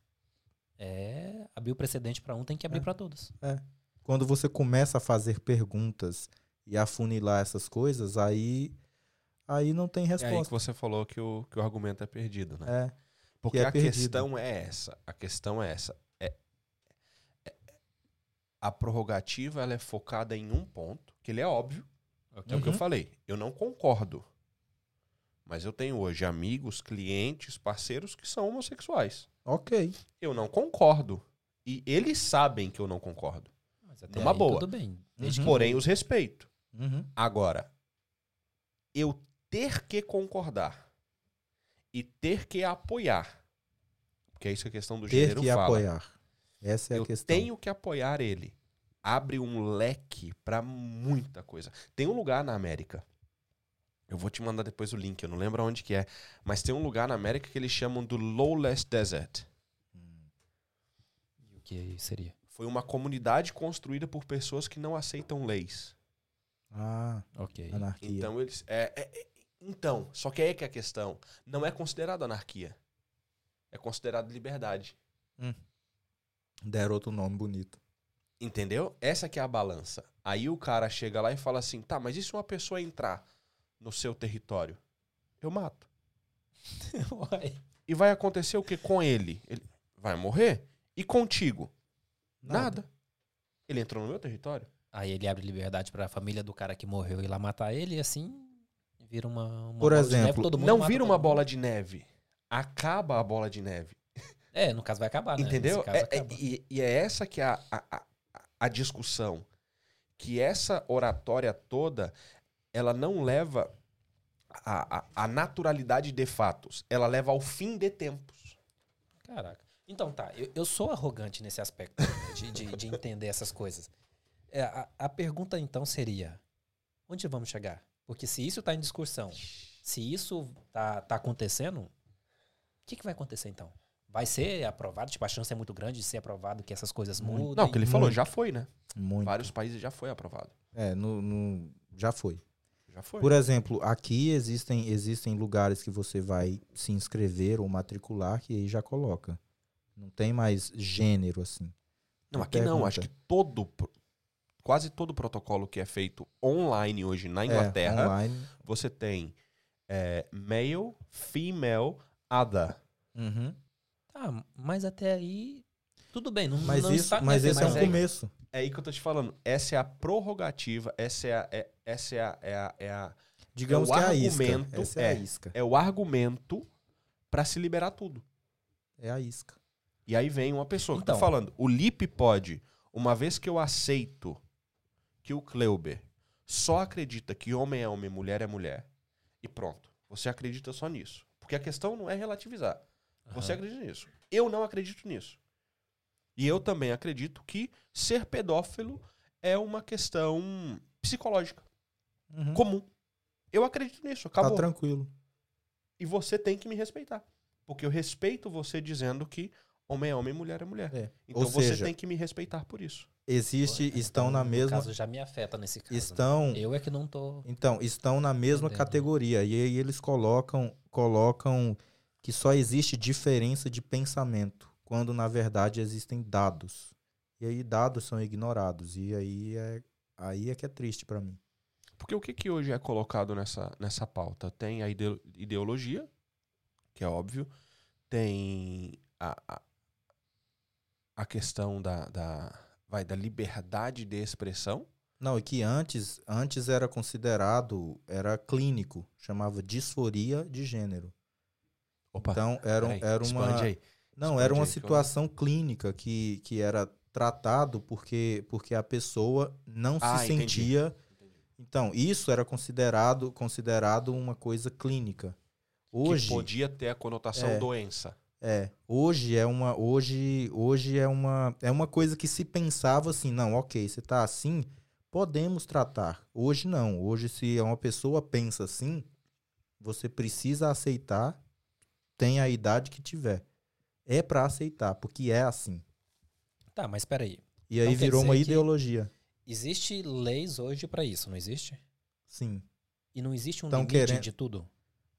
é abrir o precedente para um tem que abrir É. para todos. quando você começa a fazer perguntas e afunilar essas coisas, aí aí não tem É aí que resposta. você falou que o, que o argumento é perdido, né? É, Porque é a perdido. questão é essa. A questão é essa. A prorrogativa ela é focada em um ponto, que ele é óbvio. É o que eu Uhum. falei. Eu não concordo. Mas eu tenho hoje amigos, clientes, parceiros que são homossexuais. ok. Eu não concordo. E eles sabem que eu não concordo. Mas até Numa aí boa. Tudo bem. Uhum. Porém, os respeito. Uhum. Agora, eu ter que concordar e ter que apoiar. Porque é isso que a questão do Ter gênero que fala. apoiar. Essa é eu a questão. tenho que apoiar ele. Abre um leque pra muita coisa. Tem um lugar na América. Eu vou te mandar depois o link, eu não lembro onde que é. Mas tem um lugar na América que eles chamam do Lawless Desert. E o que seria? Foi uma comunidade construída por pessoas que não aceitam leis. Ah, Ok. anarquia. Então eles. é- é- é- então, só que aí é que é a questão. Não é considerado anarquia. É considerado liberdade. Deram outro nome bonito. Entendeu? Essa que é a balança. Aí o cara chega lá e fala assim: tá, mas e se uma pessoa entrar no seu território? Eu mato. E vai acontecer o que com ele? Ele vai morrer? E contigo? Nada. Ele entrou no meu território? Aí ele abre liberdade pra família do cara que morreu ir lá matar ele e assim vira uma, uma Por bola de neve, exemplo, todo mundo Não vira uma bola de neve. Acaba a bola de neve. É, no caso vai acabar, né? Entendeu? É- é- acaba. e, e é essa que é a, a, a, discussão. Que essa oratória toda, ela não leva a, a, a naturalidade de fatos. Ela leva ao fim de tempos. Caraca. Então tá, eu, eu sou arrogante nesse aspecto né, de, de, de entender essas coisas. É, a, a pergunta então seria: onde vamos chegar? Porque se isso tá em discussão, se isso tá, tá acontecendo, o que, que vai acontecer então? Vai ser aprovado? Tipo, a chance é muito grande de ser aprovado que essas coisas Muito. mudem? Não, o que ele falou, muito. já foi, né? Muito. Vários países já foi aprovado. É, no, no- já foi. Já foi. Por exemplo, aqui existem, existem lugares que você vai se inscrever ou matricular que aí já coloca. Não tem mais gênero assim. Não, aqui não. Pergunta. Acho que todo, quase todo protocolo que é feito online hoje na Inglaterra, É, online. você tem é, male, female, other. Uhum. Ah, mas até aí, tudo bem. Não, Mas, não isso, está- mas esse é um é- começo. É aí que eu tô te falando. Essa é a prorrogativa, essa é a. é- essa é a, é a, é a- Digamos o que é a isca. argumento Essa é, a é- isca. é o argumento pra se liberar tudo. É a isca. E aí vem uma pessoa que Então. tá falando, o Lipe pode, uma vez que eu aceito que o Kleuber só acredita que homem é homem, mulher é mulher, e pronto. Você acredita só nisso. Porque a questão não é relativizar. Você acredita nisso. Eu não acredito nisso. E eu também acredito que ser pedófilo é uma questão psicológica, Uhum. comum. Eu acredito nisso, Tá acabou. tranquilo. E você tem que me respeitar. Porque eu respeito você dizendo que homem é homem, mulher é mulher. É. Então Ou você seja, tem que me respeitar por isso. existe, Então, estão na no mesma. caso já me afeta nesse caso. né? Estão. Eu é que não tô. Então, estão na mesma Entendendo. categoria. E aí eles colocam, colocam que só existe diferença de pensamento, quando na verdade existem dados. E aí dados são ignorados. E aí é, aí é que é triste pra mim. Porque o que, que hoje é colocado nessa, nessa pauta? Tem a ideo- ideologia, que é óbvio. Tem a, a, a questão da, da, vai, da liberdade de expressão. Não, e que antes, antes era considerado, era clínico, chamava disforia de gênero. Opa, Então era, peraí, era uma aí. Não, era uma aí, situação clínica que, que era tratado porque, porque a pessoa não Ah, se entendi. sentia. Então, isso era considerado, considerado uma coisa clínica. Hoje, Que podia ter a conotação É. doença. é, hoje é uma hoje, hoje é uma é uma coisa que se pensava assim, não, OK, você tá assim, podemos tratar. Hoje não. Hoje se uma pessoa pensa assim, você precisa aceitar, tem a idade que tiver. É pra aceitar, porque é assim. Tá, mas peraí. E aí Então virou uma ideologia. Existe leis hoje pra isso, não existe? Sim. E não existe um Tão limite querendo- de tudo?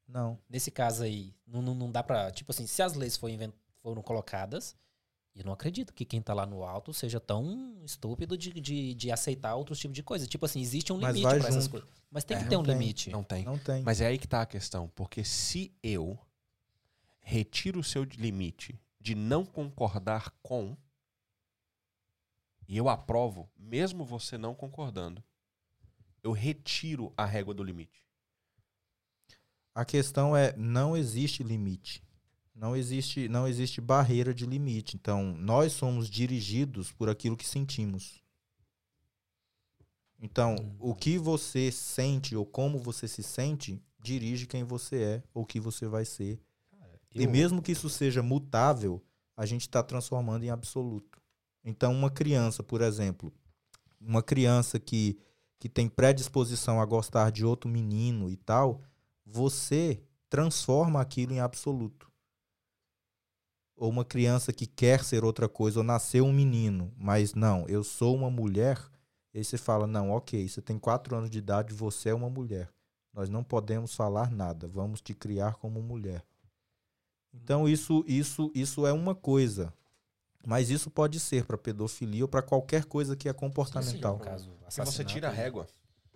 Não. Nesse caso aí, não, não, não dá pra. Tipo assim, se as leis foram, inven- foram colocadas, eu não acredito que quem tá lá no alto seja tão estúpido de, de, de aceitar outros tipos de coisas. Tipo assim, existe um limite vai pra essas coisas. Mas tem É, que ter um tem. limite. Não tem. Não tem. Mas é aí que tá a questão. Porque se eu retiro o seu limite de não concordar com, e eu aprovo, mesmo você não concordando, eu retiro a régua do limite. A questão é não existe limite. Não existe, não existe barreira de limite. Então, nós somos dirigidos por aquilo que sentimos. Então, Hum. o que você sente ou como você se sente dirige quem você é ou o que você vai ser E mesmo que isso seja mutável, a gente está transformando em absoluto. Então, uma criança, por exemplo, uma criança que, que tem predisposição a gostar de outro menino e tal, você transforma aquilo em absoluto. Ou uma criança que quer ser outra coisa, ou nasceu um menino, mas não, eu sou uma mulher. E aí você fala: não, ok, você tem quatro anos de idade, você é uma mulher. Nós não podemos falar nada, vamos te criar como mulher. Então isso, isso, isso é uma coisa. Mas isso pode ser para pedofilia ou para qualquer coisa que é comportamental. Sim, caso, Porque você tira a régua.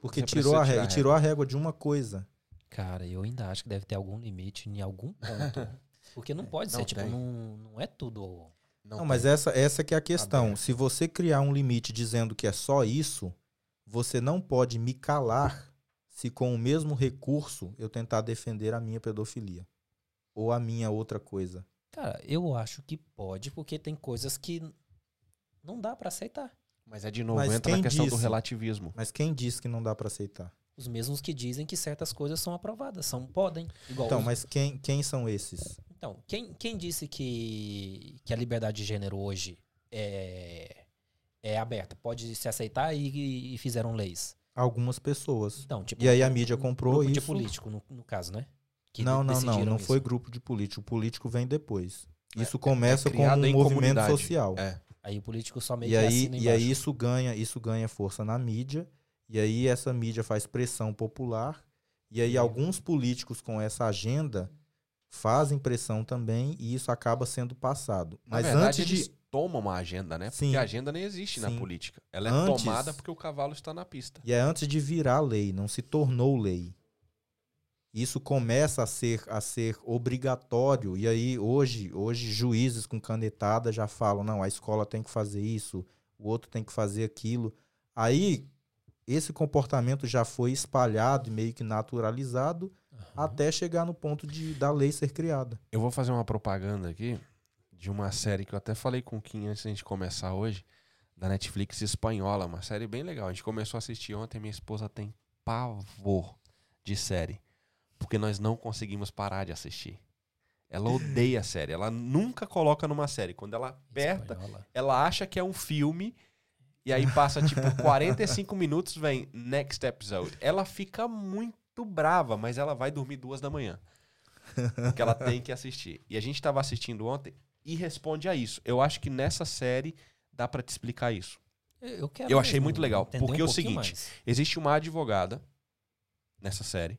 Porque Você tirou a, régua, a e tirou a régua de uma coisa. Cara, eu ainda acho que deve ter algum limite em algum ponto. Porque não pode Não ser, tipo, não, não é tudo. Não, mas essa, essa que é a questão. Aberto. Se você criar um limite dizendo que é só isso, você não pode me calar se com o mesmo recurso eu tentar defender a minha pedofilia. Ou a minha outra coisa. Cara, eu acho que pode, porque tem coisas que não dá pra aceitar. Mas é de novo, Mas entra na questão do disse? relativismo. Mas quem disse que não dá pra aceitar? Os mesmos que dizem que certas coisas são aprovadas, são podem. Igual Então, os- mas quem, quem são esses? Então, quem, quem disse que, que a liberdade de gênero hoje é, é aberta? Pode se aceitar e, e fizeram leis. Algumas pessoas. Então, tipo, E aí a um mídia comprou grupo de isso. político, no, no caso, né? Que não, não, não. Não isso. foi grupo de político. O político vem depois. É, Isso começa é com um movimento comunidade. social. É. Aí o político só meio E que aí, e aí isso ganha, isso ganha força na mídia, e aí essa mídia faz pressão popular, e aí alguns políticos com essa agenda fazem pressão também, e isso acaba sendo passado. Na Mas verdade, antes de. eles tomam uma agenda, né? Sim. Porque a agenda nem existe na Sim. política. Ela é Antes- tomada porque o cavalo está na pista. E é antes de virar lei, não se tornou lei. Isso começa a ser, a ser obrigatório. E aí, hoje, hoje, juízes com canetada já falam: não, a escola tem que fazer isso, o outro tem que fazer aquilo. Aí, esse comportamento já foi espalhado e meio que naturalizado Aham. até chegar no ponto de da lei ser criada. Eu vou fazer uma propaganda aqui de uma série que eu até falei com o Kim antes da gente começar hoje, da Netflix espanhola, uma série bem legal. A gente começou a assistir ontem, minha esposa tem pavor de série, porque nós não conseguimos parar de assistir. Ela odeia a série, ela nunca coloca numa série. Quando ela aperta, Espanhola. ela acha que é um filme e aí passa tipo 45 minutos, vem next episode. Ela fica muito brava, mas ela vai dormir duas da manhã. Porque ela tem que assistir. E a gente tava assistindo ontem e responde a isso. Eu acho que nessa série dá pra te explicar isso. Eu, eu quero Eu achei muito legal, porque um é o seguinte, mais. Existe uma advogada nessa série.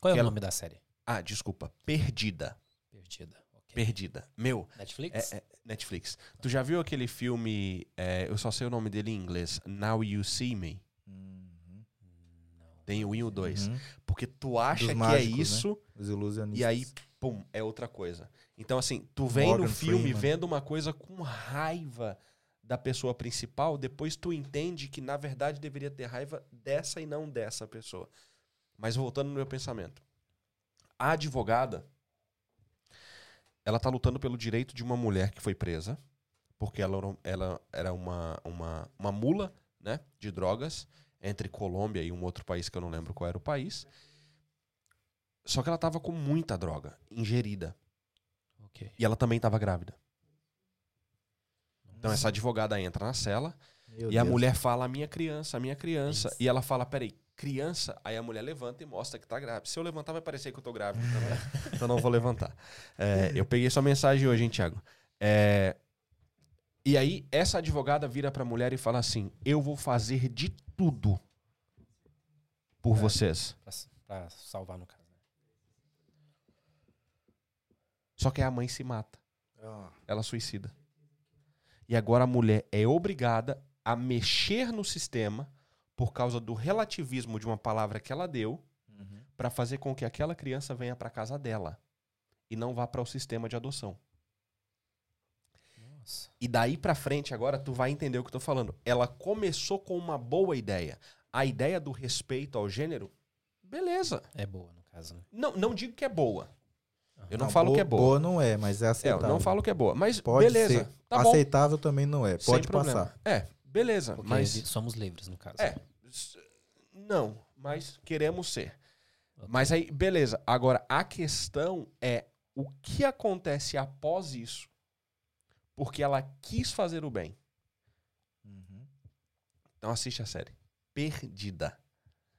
Qual é que o ela- nome da série? Ah, desculpa, Perdida. Perdida. ok. Perdida. Meu, Netflix? É, é, Netflix. Tu já viu aquele filme, é, eu só sei o nome dele em inglês, Now You See Me? Tem o 1 e o 2. Uhum. Porque tu acha Dos que mágicos, é né? isso Os ilusionistas. e aí, pum, é outra coisa. Então, assim, tu vem Morgan no filme Freeman. vendo uma coisa com raiva da pessoa principal, depois tu entende que, na verdade, deveria ter raiva dessa e não dessa pessoa. Mas voltando no meu pensamento. A advogada, ela tá lutando pelo direito de uma mulher que foi presa, porque ela, era- ela era uma, uma, uma mula né, de drogas entre Colômbia e um outro país que eu não lembro qual era o país. Só que ela tava com muita droga ingerida. Ok. E ela também tava grávida. Então essa advogada entra na cela Meu e a Deus. mulher fala, a minha criança, a minha criança. Isso. E ela fala, peraí, criança? Aí a mulher levanta e mostra que tá grávida. Se eu levantar, vai parecer que eu tô grávida também. então não vou levantar. É, eu peguei sua mensagem hoje, hein, Thiago? É, e aí, essa advogada vira pra mulher e fala assim: Eu vou fazer de tudo por É. vocês. Pra, pra salvar, no caso. né? Só que a mãe se mata. Ah, ela suicida. E agora a mulher é obrigada a mexer no sistema por causa do relativismo de uma palavra que ela deu uhum. para fazer com que aquela criança venha para casa dela e não vá para o sistema de adoção. Nossa. E daí para frente agora tu vai entender o que eu tô falando. Ela começou com uma boa ideia. A ideia do respeito ao gênero, beleza. É boa, no caso, né? Não, não digo que é boa. Eu não, Não, falo boa- que é boa. Boa não é, mas é É, eu aceitável. não falo que é boa, mas Pode beleza. ser. Tá bom. Aceitável também não é. Sem Pode problema. passar. É, beleza, Porque mas somos livres, no caso. É. Não, mas queremos ser. Ok. Mas aí, beleza. Agora, a questão é o que acontece após isso, porque ela quis fazer o bem. Uhum. Então assiste a série. Perdida.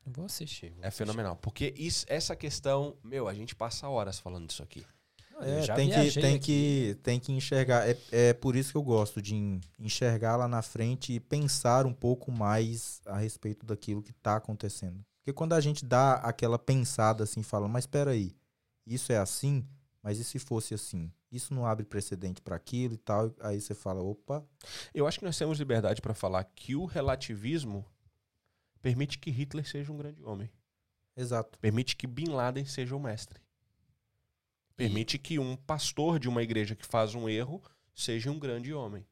Eu Vou assistir. vou É assistir. fenomenal. Porque isso, essa questão, meu, a gente passa horas falando disso aqui. É, tem, que, tem, aqui. que, tem que enxergar. É, é por isso que eu gosto de en- enxergar lá na frente e pensar um pouco mais a respeito daquilo que está acontecendo. Porque quando a gente dá aquela pensada assim, fala, mas espera aí, isso é assim, mas e se fosse assim? Isso não abre precedente para aquilo e tal. Aí você fala, opa, Eu acho que nós temos liberdade para falar que o relativismo permite que Hitler seja um grande homem. exato. Permite que Bin Laden seja o mestre. Permite que um pastor de uma igreja que faz um erro seja um grande homem.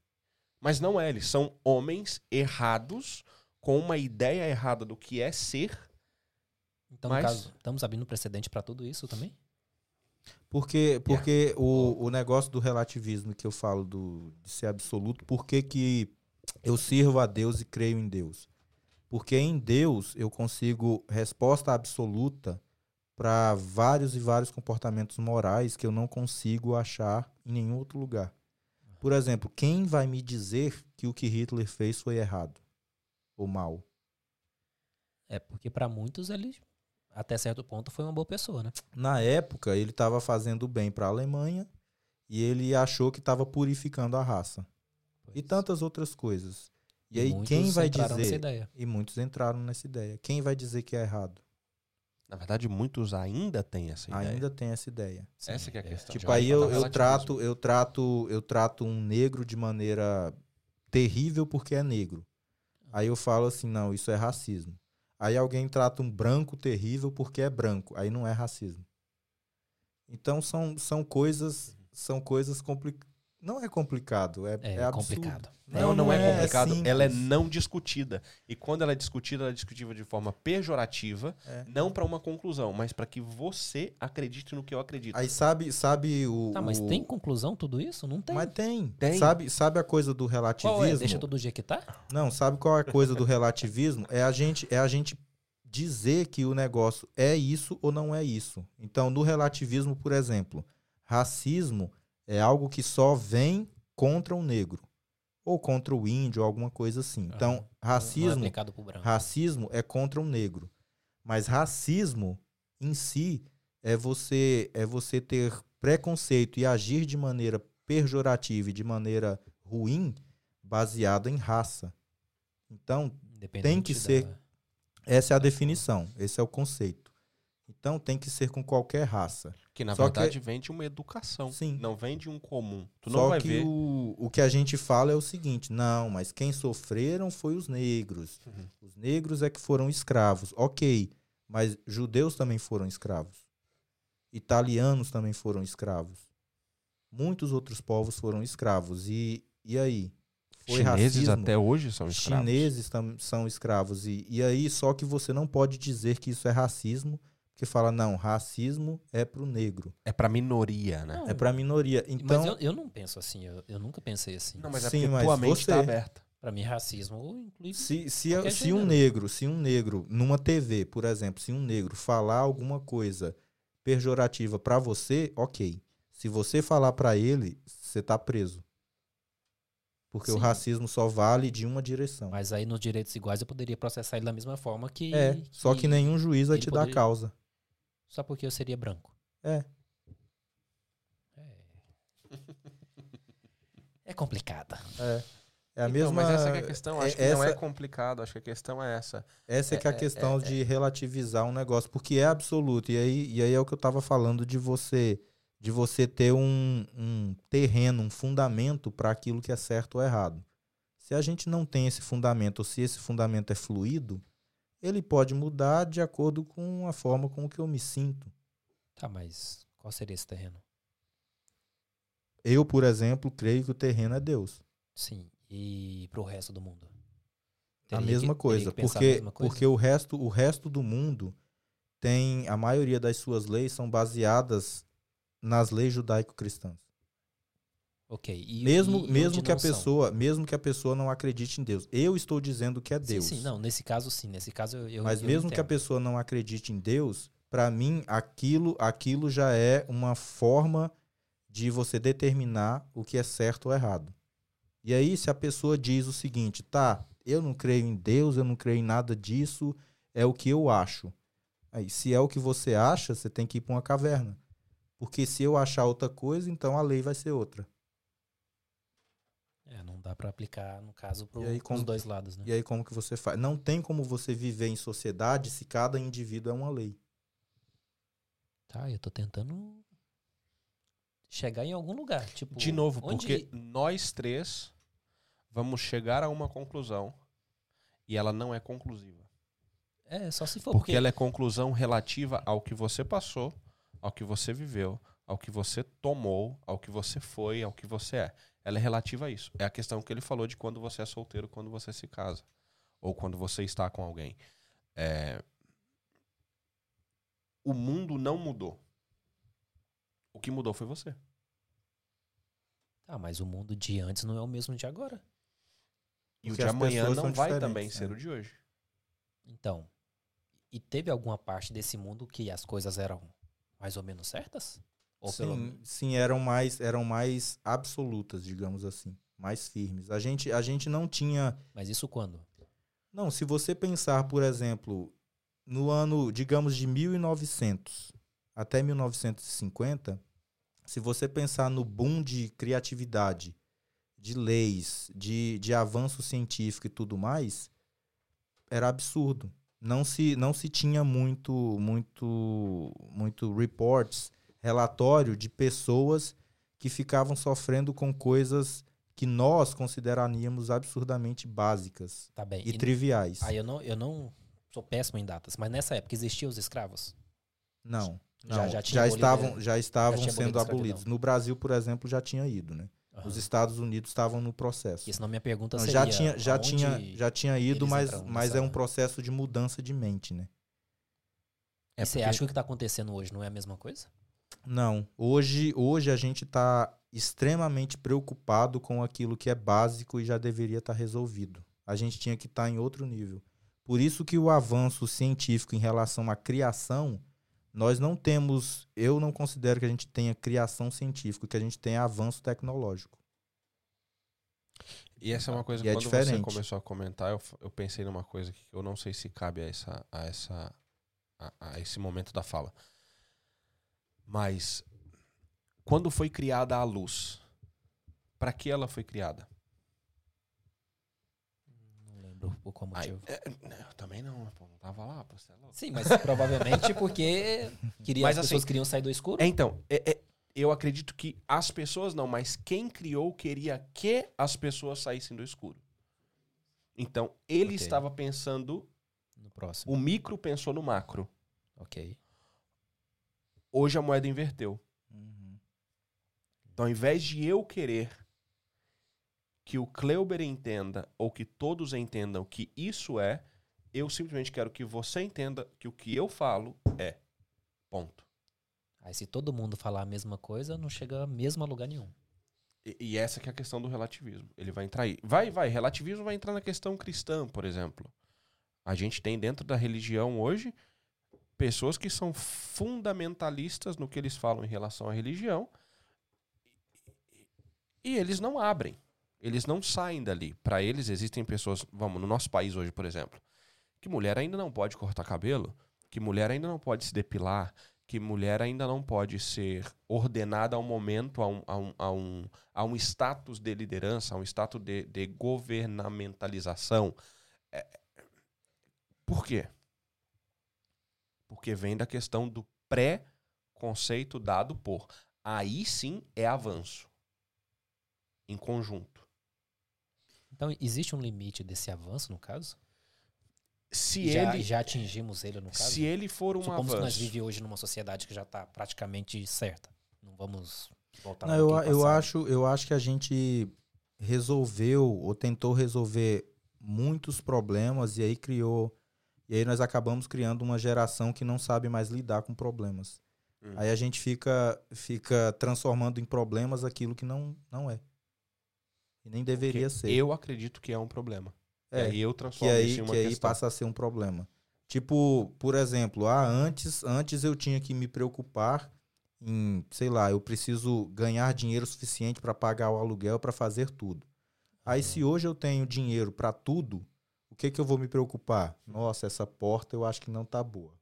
Mas não é, eles são homens errados, com uma ideia errada do que é ser. Então, Mas- caso, estamos abrindo precedente pra tudo isso também? Porque, porque o, o negócio do relativismo que eu falo do, de ser absoluto, por que, que eu sirvo a Deus e creio em Deus? Porque em Deus eu consigo resposta absoluta para vários e vários comportamentos morais que eu não consigo achar em nenhum outro lugar. Por exemplo, quem vai me dizer que o que Hitler fez foi errado ou mal? É porque pra muitos ele, até certo ponto, foi uma boa pessoa, né? Na época, ele estava fazendo bem para a Alemanha e ele achou que estava purificando a raça. E Pois. tantas outras coisas. E aí, Muitos quem vai dizer? E muitos entraram nessa ideia. Quem vai dizer que é errado? Na verdade, muitos ainda têm essa ideia. Ainda tem essa ideia. Sim, Essa que é a é. questão. Tipo, aí eu, eu trato, eu trato, eu trato um negro de maneira terrível porque é negro. Aí eu falo assim, não, isso é racismo. Aí alguém trata um branco terrível porque é branco. Aí não é racismo. Então são, são coisas, são coisas complicadas. Não é complicado, é, É, é absurdo. complicado. Não, não, é complicado. simples. ela é não discutida. E quando ela é discutida, ela é discutida de forma pejorativa, É. não para uma conclusão, mas para que você acredite no que eu acredito. Aí sabe, sabe o. Tá, mas o- tem conclusão tudo isso? Não tem. Mas tem. Tem. Sabe, sabe a coisa do relativismo? Qual é? Deixa todo dia que tá? Não, sabe qual é a coisa do relativismo? É a gente, é a gente dizer que o negócio é isso ou não é isso. Então, no relativismo, por exemplo, racismo é algo que só vem contra o negro ou contra o índio, ou alguma coisa assim. Então, Não é racismo, branco. racismo é contra o negro. Mas racismo em si é você é você ter preconceito e agir de maneira pejorativa e de maneira ruim baseada em raça. Então, tem que ser- essa é a definição, esse é o conceito. Então tem que ser com qualquer raça. Que na Só que- verdade vem de uma educação. Sim. Não vem de um comum. Tu Só que ver. o, o que a gente fala é o seguinte: não, mas quem sofreram foi os negros. Uhum. Os negros é que foram escravos. Ok, mas judeus também foram escravos. Italianos também foram escravos. Muitos outros povos foram escravos. E, e aí? Foi Chineses racismo? até hoje são escravos. chineses tam- são escravos. E, e aí, só que você não pode dizer que isso é racismo, porque fala, não, racismo é pro negro, É pra minoria, né? Não, é pra minoria. Então, mas eu, eu não penso assim, eu, eu nunca pensei assim. Não, mas é Sim, porque mas tua mente você- tá aberta. Pra mim, racismo inclui. se, se, se um negro, se um negro, numa TV, por exemplo, se um negro falar alguma coisa pejorativa pra você, ok. Se você falar pra ele, você tá preso. Porque o Sim. racismo só vale de uma direção. Mas aí, nos direitos iguais, eu poderia processar ele da mesma forma que. é, só que nenhum juiz vai te dar poderia- causa. Só porque eu seria branco. É. É complicado. É. É a Então, mesma. mas essa que é a questão. Acho é- que não é essa- complicado. Acho que a questão é essa. Essa é, que é a É, é, questão é, de relativizar um negócio, porque é absoluto. E aí, e aí é o que eu tava falando de você de você ter um, um terreno, um fundamento para aquilo que é certo ou errado. Se a gente não tem esse fundamento, ou se esse fundamento é fluido, ele pode mudar de acordo com a forma com que eu me sinto. Tá, mas qual seria esse terreno? Eu, por exemplo, creio que o terreno é Deus. Sim. E pro resto do mundo? a mesma que- coisa, porque mesma coisa? porque o resto o resto do mundo tem a maioria das suas leis são baseadas nas leis judaico-cristãs. Ok. E, mesmo e mesmo que a são? pessoa mesmo que a pessoa não acredite em Deus, eu estou dizendo que é Deus. Sim, sim, não. Nesse caso, sim. Nesse caso, eu. Mas eu mesmo que a pessoa não acredite em Deus, para mim, aquilo, aquilo já é uma forma de você determinar o que é certo ou errado. E aí, se a pessoa diz o seguinte, tá, eu não creio em Deus, eu não creio em nada disso, é o que eu acho. Aí, se é o que você acha, você tem que ir para uma caverna. Porque se eu achar outra coisa, então a lei vai ser outra. É, não dá para aplicar, no caso, para os dois lados, né? E aí, como que você faz? Não tem como você viver em sociedade se cada indivíduo é uma lei. Tá, eu tô tentando chegar em algum lugar. Tipo, De novo, onde- porque nós três vamos chegar a uma conclusão e ela não é conclusiva. É, só se for. Porque Porque, ela é conclusão relativa ao que você passou, ao que você viveu, ao que você tomou, ao que você foi, ao que você é. Ela é relativa a isso. É a questão que ele falou de quando você é solteiro, quando você se casa. Ou quando você está com alguém. É, O mundo não mudou. O que mudou foi você. Ah, mas o mundo de antes não é o mesmo de agora. E o Porque de as amanhã não vai também ser é. o de hoje. Então, e teve alguma parte desse mundo que as coisas eram mais ou menos certas? Sim, sim, eram mais eram mais absolutas, digamos assim, mais firmes. A gente a gente não tinha Mas isso quando? Não, se você pensar, por exemplo, no ano, digamos, de 1900 até 1950, se você pensar no boom de criatividade, de leis, de, de avanço científico e tudo mais, era absurdo. Não se, não se tinha muito, muito, muito reports, relatório de pessoas que ficavam sofrendo com coisas que nós consideraríamos absurdamente básicas Tá e E- triviais. Aí eu não, eu não sou péssimo em datas, mas nessa época existiam os escravos? Não, Já- não. já já, abolido- estavam, já estavam já sendo abolidos. No Brasil, por exemplo, já tinha ido, né? Aham. Os Estados Unidos estavam no processo. Porque senão minha pergunta Não, seria... já tinha, já tinha, já tinha ido, mas, mas é um processo de mudança de mente, né? E você acha que o que está acontecendo hoje não é a mesma coisa? Não. Hoje, hoje a gente está extremamente preocupado com aquilo que é básico e já deveria estar resolvido. A gente tinha que estar em outro nível. Por isso que o avanço científico em relação à criação, nós não temos, eu não considero que a gente tenha criação científica, que a gente tenha avanço tecnológico. E essa é uma coisa E que é quando diferente. você começou a comentar, eu, eu pensei numa coisa que eu não sei se cabe a essa a essa a, a esse momento da fala. Mas quando foi criada a luz, para que ela foi criada? Não lembro por qual motivo. é, eu também não, pô, não tava lá, pô, você é louco. Sim, mas provavelmente porque queria, Mas as assim- pessoas queriam sair do escuro. É, então, é- é- eu acredito que as pessoas não, mas quem criou queria que as pessoas saíssem do escuro. Então, ele Ok. estava pensando, No próximo. o micro pensou no macro. Ok. Hoje a moeda inverteu. Então, ao invés de eu querer que o Kleuber entenda ou que todos entendam que isso é, eu simplesmente quero que você entenda que o que eu falo é. Ponto. Aí se todo mundo falar a mesma coisa, não chega mesmo a lugar nenhum. E, e essa que é a questão do relativismo. Ele vai entrar aí. Vai, vai. Relativismo vai entrar na questão cristã, por exemplo. A gente tem dentro da religião hoje pessoas que são fundamentalistas no que eles falam em relação à religião e eles não abrem. Eles não saem dali. Para eles existem pessoas, vamos, no nosso país hoje, por exemplo, que mulher ainda não pode cortar cabelo, que mulher ainda não pode se depilar, que mulher ainda não pode ser ordenada a um momento, a um, a um, a um, a um status de liderança, a um status de, de governamentalização. É, por quê? Porque vem da questão do pré-conceito dado por. Aí sim é avanço. Em conjunto. Então, existe um limite desse avanço, no caso? Se já, ele, já atingimos ele, no caso? se ele for um Supomos que nós avanço. vivemos hoje numa sociedade que já está praticamente certa. Não vamos voltar Não, eu, eu, acho, eu acho que a gente resolveu ou tentou resolver muitos problemas e aí criou. E aí nós acabamos criando uma geração que não sabe mais lidar com problemas. Hum. Aí a gente fica, fica transformando em problemas aquilo que não, não é. E nem deveria Porque ser. Eu acredito que é um problema. É, e aí eu que transformo isso aí, em uma que aí questão. passa a ser um problema. Tipo, por exemplo, ah, antes, antes eu tinha que me preocupar em, sei lá, eu preciso ganhar dinheiro suficiente para pagar o aluguel, para fazer tudo. Aí, se hoje eu tenho dinheiro para tudo, que que eu vou me preocupar? Nossa, essa porta eu acho que não tá boa.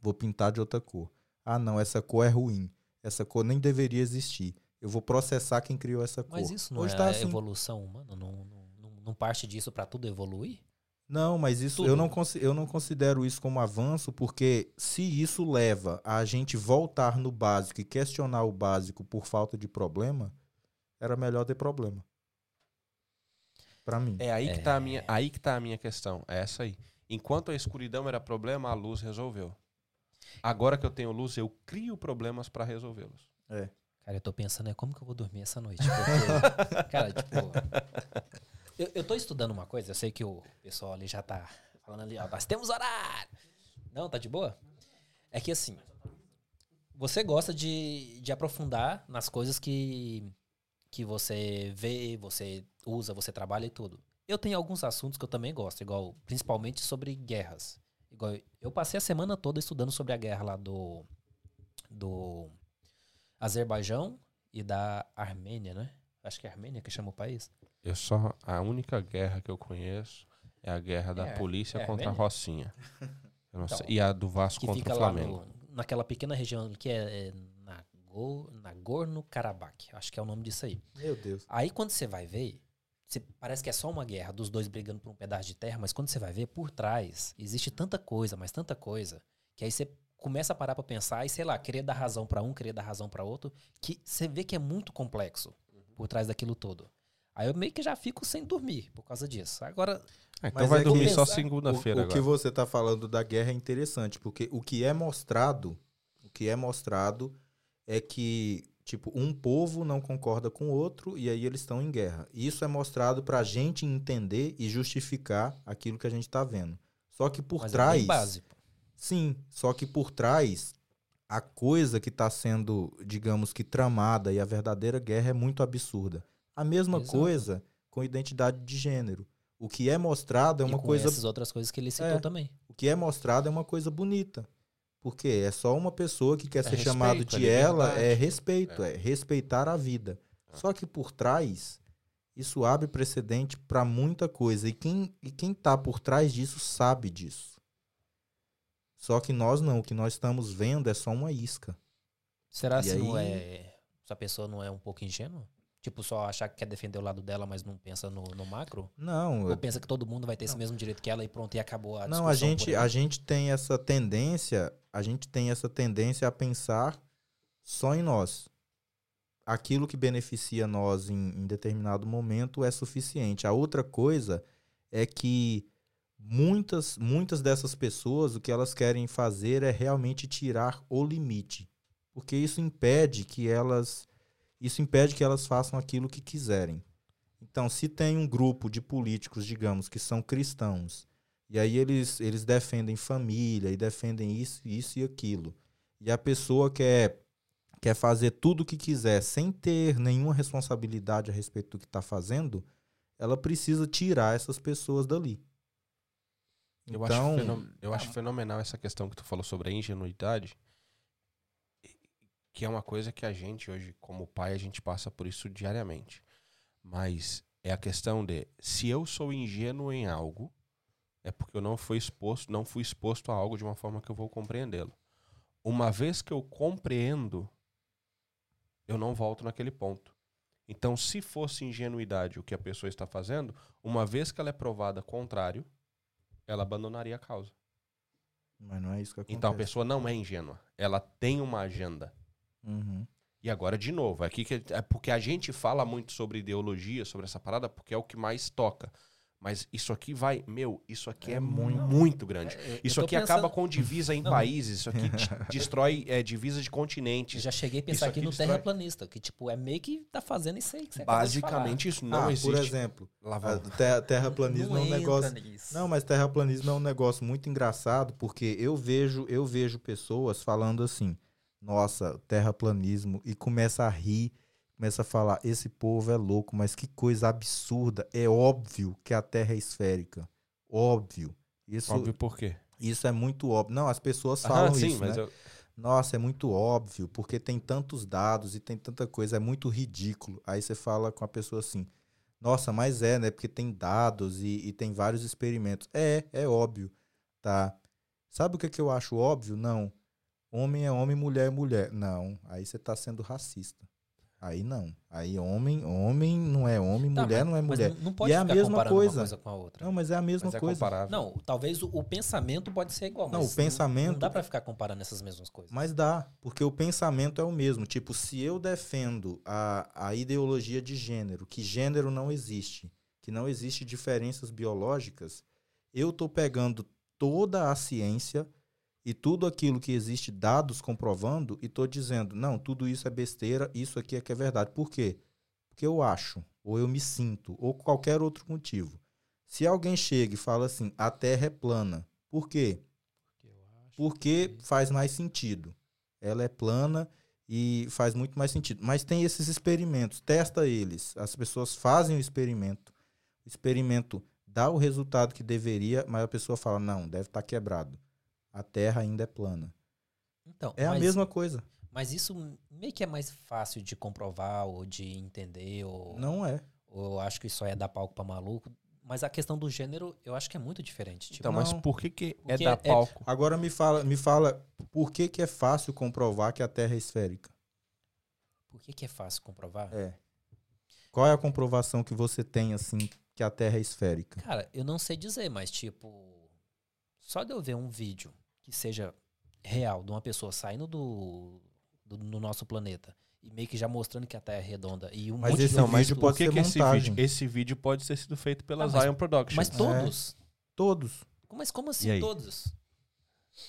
Vou pintar de outra cor. Ah, não, essa cor é ruim. Essa cor nem deveria existir. Eu vou processar quem criou essa cor. Mas isso não Hoje é tá assim. evolução humana? Não, não, não, parte disso pra tudo evoluir? Não, mas isso Tudo. eu não, eu não considero isso como avanço, porque se isso leva a gente voltar no básico e questionar o básico por falta de problema, era melhor ter problema. Pra mim. É aí É. que tá a minha, aí que tá a minha questão. É essa aí. Enquanto a escuridão era problema, a luz resolveu. Agora que eu tenho luz, eu crio problemas pra resolvê-los. Cara, eu tô pensando, é como que eu vou dormir essa noite? Porque, cara, tipo. Eu, eu tô estudando uma coisa, eu sei que o pessoal ali já tá falando ali, ó, nós temos horário. Não, tá de boa? É que assim, você gosta de, de aprofundar nas coisas que, que você vê, você usa, você trabalha e tudo. Eu tenho alguns assuntos que eu também gosto, igual, principalmente sobre guerras. Igual, eu passei a semana toda estudando sobre a guerra lá do. do Azerbaijão e da Armênia, né? Acho que é Armênia que chama o país. Eu só. A única guerra que eu conheço é a guerra da É, polícia é contra a? Rocinha. Então. E a do Vasco contra o Flamengo. no- naquela pequena região que é, é Nagorno-Karabakh. Acho que é o nome disso aí. Meu Deus. Aí quando você vai ver, você- parece que é só uma guerra dos dois brigando por um pedaço de terra, mas quando você vai ver, por trás, existe tanta coisa, mas tanta coisa, que aí você começa a parar pra pensar e, sei lá, querer dar razão pra um, querer dar razão pra outro, que você vê que é muito complexo por trás daquilo todo. Aí eu meio que já fico sem dormir por causa disso. Agora, Ah, então Mas vai é que- dormir só segunda-feira O, o que agora. você tá falando da guerra é interessante, porque o que é mostrado, o que é mostrado é que, tipo, um povo não concorda com o outro e aí eles estão em guerra. Isso é mostrado pra gente entender e justificar aquilo que a gente tá vendo. Só que por mas é trás. bem básico. Sim, só que por trás, a coisa que está sendo, digamos que, tramada e a verdadeira guerra é muito absurda. A mesma Exato. coisa com identidade de gênero. O que é mostrado é E uma com coisa. essas outras coisas que ele citou É. também. O que é mostrado é uma coisa bonita. Porque é só uma pessoa que quer ser respeito, chamado é de ela, liberdade. é respeito, é. respeitar a vida. Só que por trás, isso abre precedente para muita coisa. E quem, e quem tá por trás disso sabe disso. Só que nós não, o que nós estamos vendo é só uma isca. Será E se não aí- é. Essa pessoa não é um pouco ingênua? Tipo, só achar que quer defender o lado dela, mas não pensa no, no macro? Não, Ou pensa que todo mundo vai ter esse mesmo direito que ela e pronto, e acabou a não, a gente, a gente tem essa tendência, a gente tem essa tendência a pensar só em nós. Aquilo que beneficia nós em, em determinado momento é suficiente. A outra coisa é que muitas, muitas dessas pessoas o que elas querem fazer é realmente tirar o limite, porque isso impede que elas, isso impede que elas façam aquilo que quiserem. Então, se tem um grupo de políticos, digamos, que são cristãos e aí eles, eles defendem família e defendem isso, isso e aquilo. E a pessoa quer, quer fazer tudo o que quiser sem ter nenhuma responsabilidade a respeito do que está fazendo, ela precisa tirar essas pessoas dali. Eu, Então, acho eu acho fenomenal essa questão que tu falou sobre a ingenuidade, que é uma coisa que a gente hoje, como pai, a gente passa por isso diariamente. Mas é a questão de se eu sou ingênuo em algo, é porque eu não fui exposto, não fui exposto a algo de uma forma que eu vou compreendê-lo. Uma vez que eu compreendo, eu não volto naquele ponto. Então, se fosse ingenuidade o que a pessoa está fazendo, uma vez que ela é provada contrário, ela abandonaria a causa. mas não é isso que acontece. Então a pessoa não é ingênua. Ela tem uma agenda. Uhum. E agora, de novo, aqui que é porque a gente fala muito sobre ideologia, sobre essa parada, porque é o que mais toca. Mas isso aqui vai, meu, isso aqui é, É muito, muito. grande. É, eu Isso aqui pensando- acaba com divisa em Não. países, isso aqui de- destrói é, divisa de Eu continentes. já cheguei a pensar aqui aqui no destrói- terraplanista, que tipo, é meio que tá fazendo isso aí que você acabou de falar. Basicamente isso não ah, existe. por exemplo, terra, terraplanismo é um negócio. nisso. Não, mas terraplanismo é um negócio muito engraçado, porque eu vejo, eu vejo pessoas falando assim: "Nossa, terraplanismo" e começa a rir, começa a falar: "Esse povo é louco, mas que coisa absurda. É óbvio que a Terra é esférica. Óbvio. Isso Óbvio por quê? Isso é muito óbvio. Não, as pessoas Ah, falam sim, isso, né? eu- Nossa, é muito óbvio, porque tem tantos dados e tem tanta coisa, é muito ridículo. Aí você fala com a pessoa assim, nossa, mas é, né? Porque tem dados e, e tem vários experimentos. É, é óbvio, tá? Sabe o que, que eu acho óbvio? Não. Homem é homem, mulher é mulher. Não, aí você tá sendo racista. Aí não. Aí homem, homem não é homem, Tá, mulher mas- não é mas mulher. não pode E é a mesma coisa. uma coisa com a outra. Não, mas é a mesma mas é coisa. comparável. Não, talvez o, o pensamento pode ser igual, Não, mas o pensamento- Não dá pra ficar comparando essas mesmas coisas. Mas dá, porque o pensamento é o mesmo. Tipo, se eu defendo a, a ideologia de gênero, que gênero não existe, que não existe diferenças biológicas, eu tô pegando toda a ciência e tudo aquilo que existe, dados comprovando, e tô dizendo, não, tudo isso é besteira, isso aqui é que é verdade. Por quê? Porque eu acho, ou eu me sinto, ou qualquer outro motivo. Se alguém chega e fala assim, a Terra é plana, por quê? Porque faz mais sentido. Ela é plana e faz muito mais sentido. Mas tem esses experimentos, testa eles. As pessoas fazem o experimento. O experimento dá o resultado que deveria, mas a pessoa fala: não, deve estar quebrado. A Terra ainda é plana. Então, É a mas- mesma coisa. Mas isso meio que é mais fácil de comprovar ou de entender, ou, Não é. ou eu acho que isso aí é dar palco pra maluco. Mas a questão do gênero, eu acho que é muito diferente. Tipo, Então, mas não. por que, que é dar é- palco? Agora me fala, me fala por que, que é fácil comprovar que a Terra é esférica? por que, que é fácil comprovar? É. Qual é a comprovação que você tem, assim, que a Terra é esférica? Cara, eu não sei dizer, mas tipo, só de eu ver um vídeo que seja real de uma pessoa saindo do, do no nosso planeta e meio que já mostrando que a Terra é redonda e um Mas monte esse de não, mas vídeo- pode que ser que esse vídeo, esse vídeo pode ter sido feito pela Ah, mas- Zion Productions? mas todos, Todos. mas como assim todos?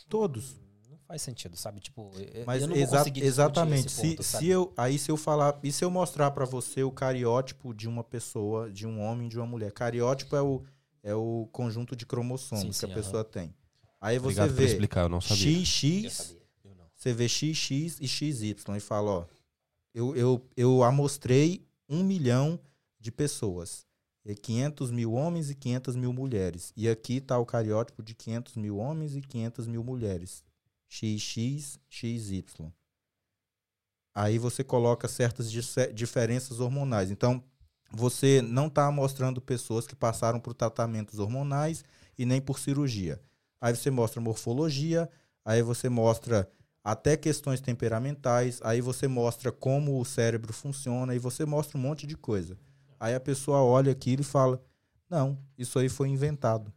Todos. Não faz sentido, sabe? Tipo, Mas eu não exa- exatamente. esse se, ponto, se sabe? eu, aí se eu falar, e se eu mostrar pra você o cariótipo de uma pessoa, de um homem, de uma mulher. Cariótipo é o, é o conjunto de cromossomos Sim, que sim, a aham. pessoa tem. Aí você Obrigado por vê explicar, eu não sabia. Eu XX, sabia. Eu não. você vê XX e XY e fala, ó, eu, eu, eu amostrei um milhão de pessoas. E 500 mil homens e 500 mil mulheres. E aqui tá o cariótipo de 500 mil homens e 500 mil mulheres. XX, XY. Aí você coloca certas dife- diferenças hormonais. Então, você não está mostrando pessoas que passaram por tratamentos hormonais e nem por cirurgia. Aí você mostra morfologia, aí você mostra até questões temperamentais, aí você mostra como o cérebro funciona e você mostra um monte de coisa. Aí a pessoa olha aquilo e fala: "Não, isso aí foi inventado".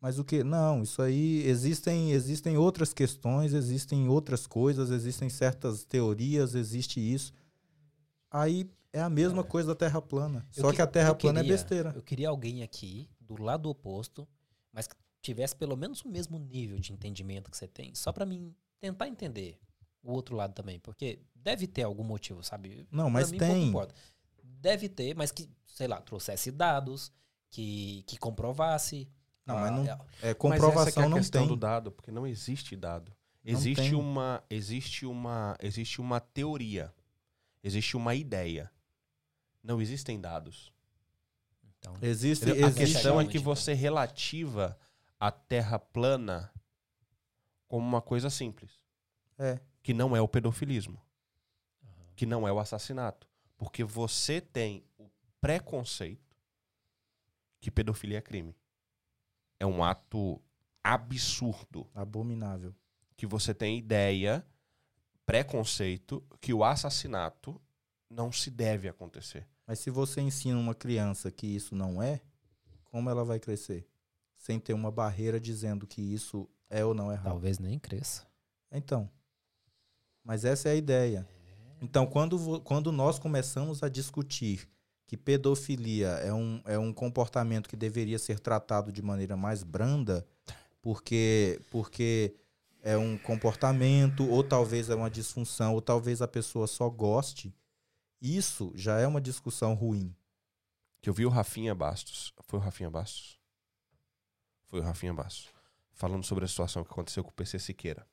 Mas o que? Não, isso aí existem existem outras questões, existem outras coisas, existem certas teorias, existe isso. Aí é a mesma coisa da Terra plana. Só que- que a Terra plana é queria- besteira. Eu queria alguém aqui, do lado oposto, mas tivesse pelo menos o mesmo nível de entendimento que você tem, só pra mim tentar entender o outro lado também. Porque deve ter algum motivo, sabe? Não, mas mim, tem. importa. Deve ter, mas que, sei lá, trouxesse dados, que, que comprovasse. Não, Ah, mas não- é- É Mas essa que é comprovação a não questão tem. do dado, porque não existe dado. Não Existe tem. uma, existe uma, existe uma teoria. Existe uma ideia. Não existem dados. Então, Existe? A existe questão é onde, que você relativa a Terra plana como uma coisa simples, É. que não é o pedofilismo, que não é o assassinato, porque você tem o preconceito que pedofilia é crime. É um ato absurdo abominável. que você tem ideia, preconceito que o assassinato não se deve acontecer. Mas se você ensina uma criança que isso não é, como ela vai crescer? Sem ter uma barreira dizendo que isso é ou não é errado. talvez nem cresça. Então. Mas essa é a ideia. Então, quando, quando nós começamos a discutir que pedofilia é um, é um comportamento que deveria ser tratado de maneira mais branda, porque, porque é um comportamento, ou talvez é uma disfunção, ou talvez a pessoa só goste, isso já é uma discussão ruim. Que eu vi o Rafinha Bastos. Foi o Rafinha Bastos? Foi o Rafinha Bastos. Falando sobre a situação que aconteceu com o PC Siqueira.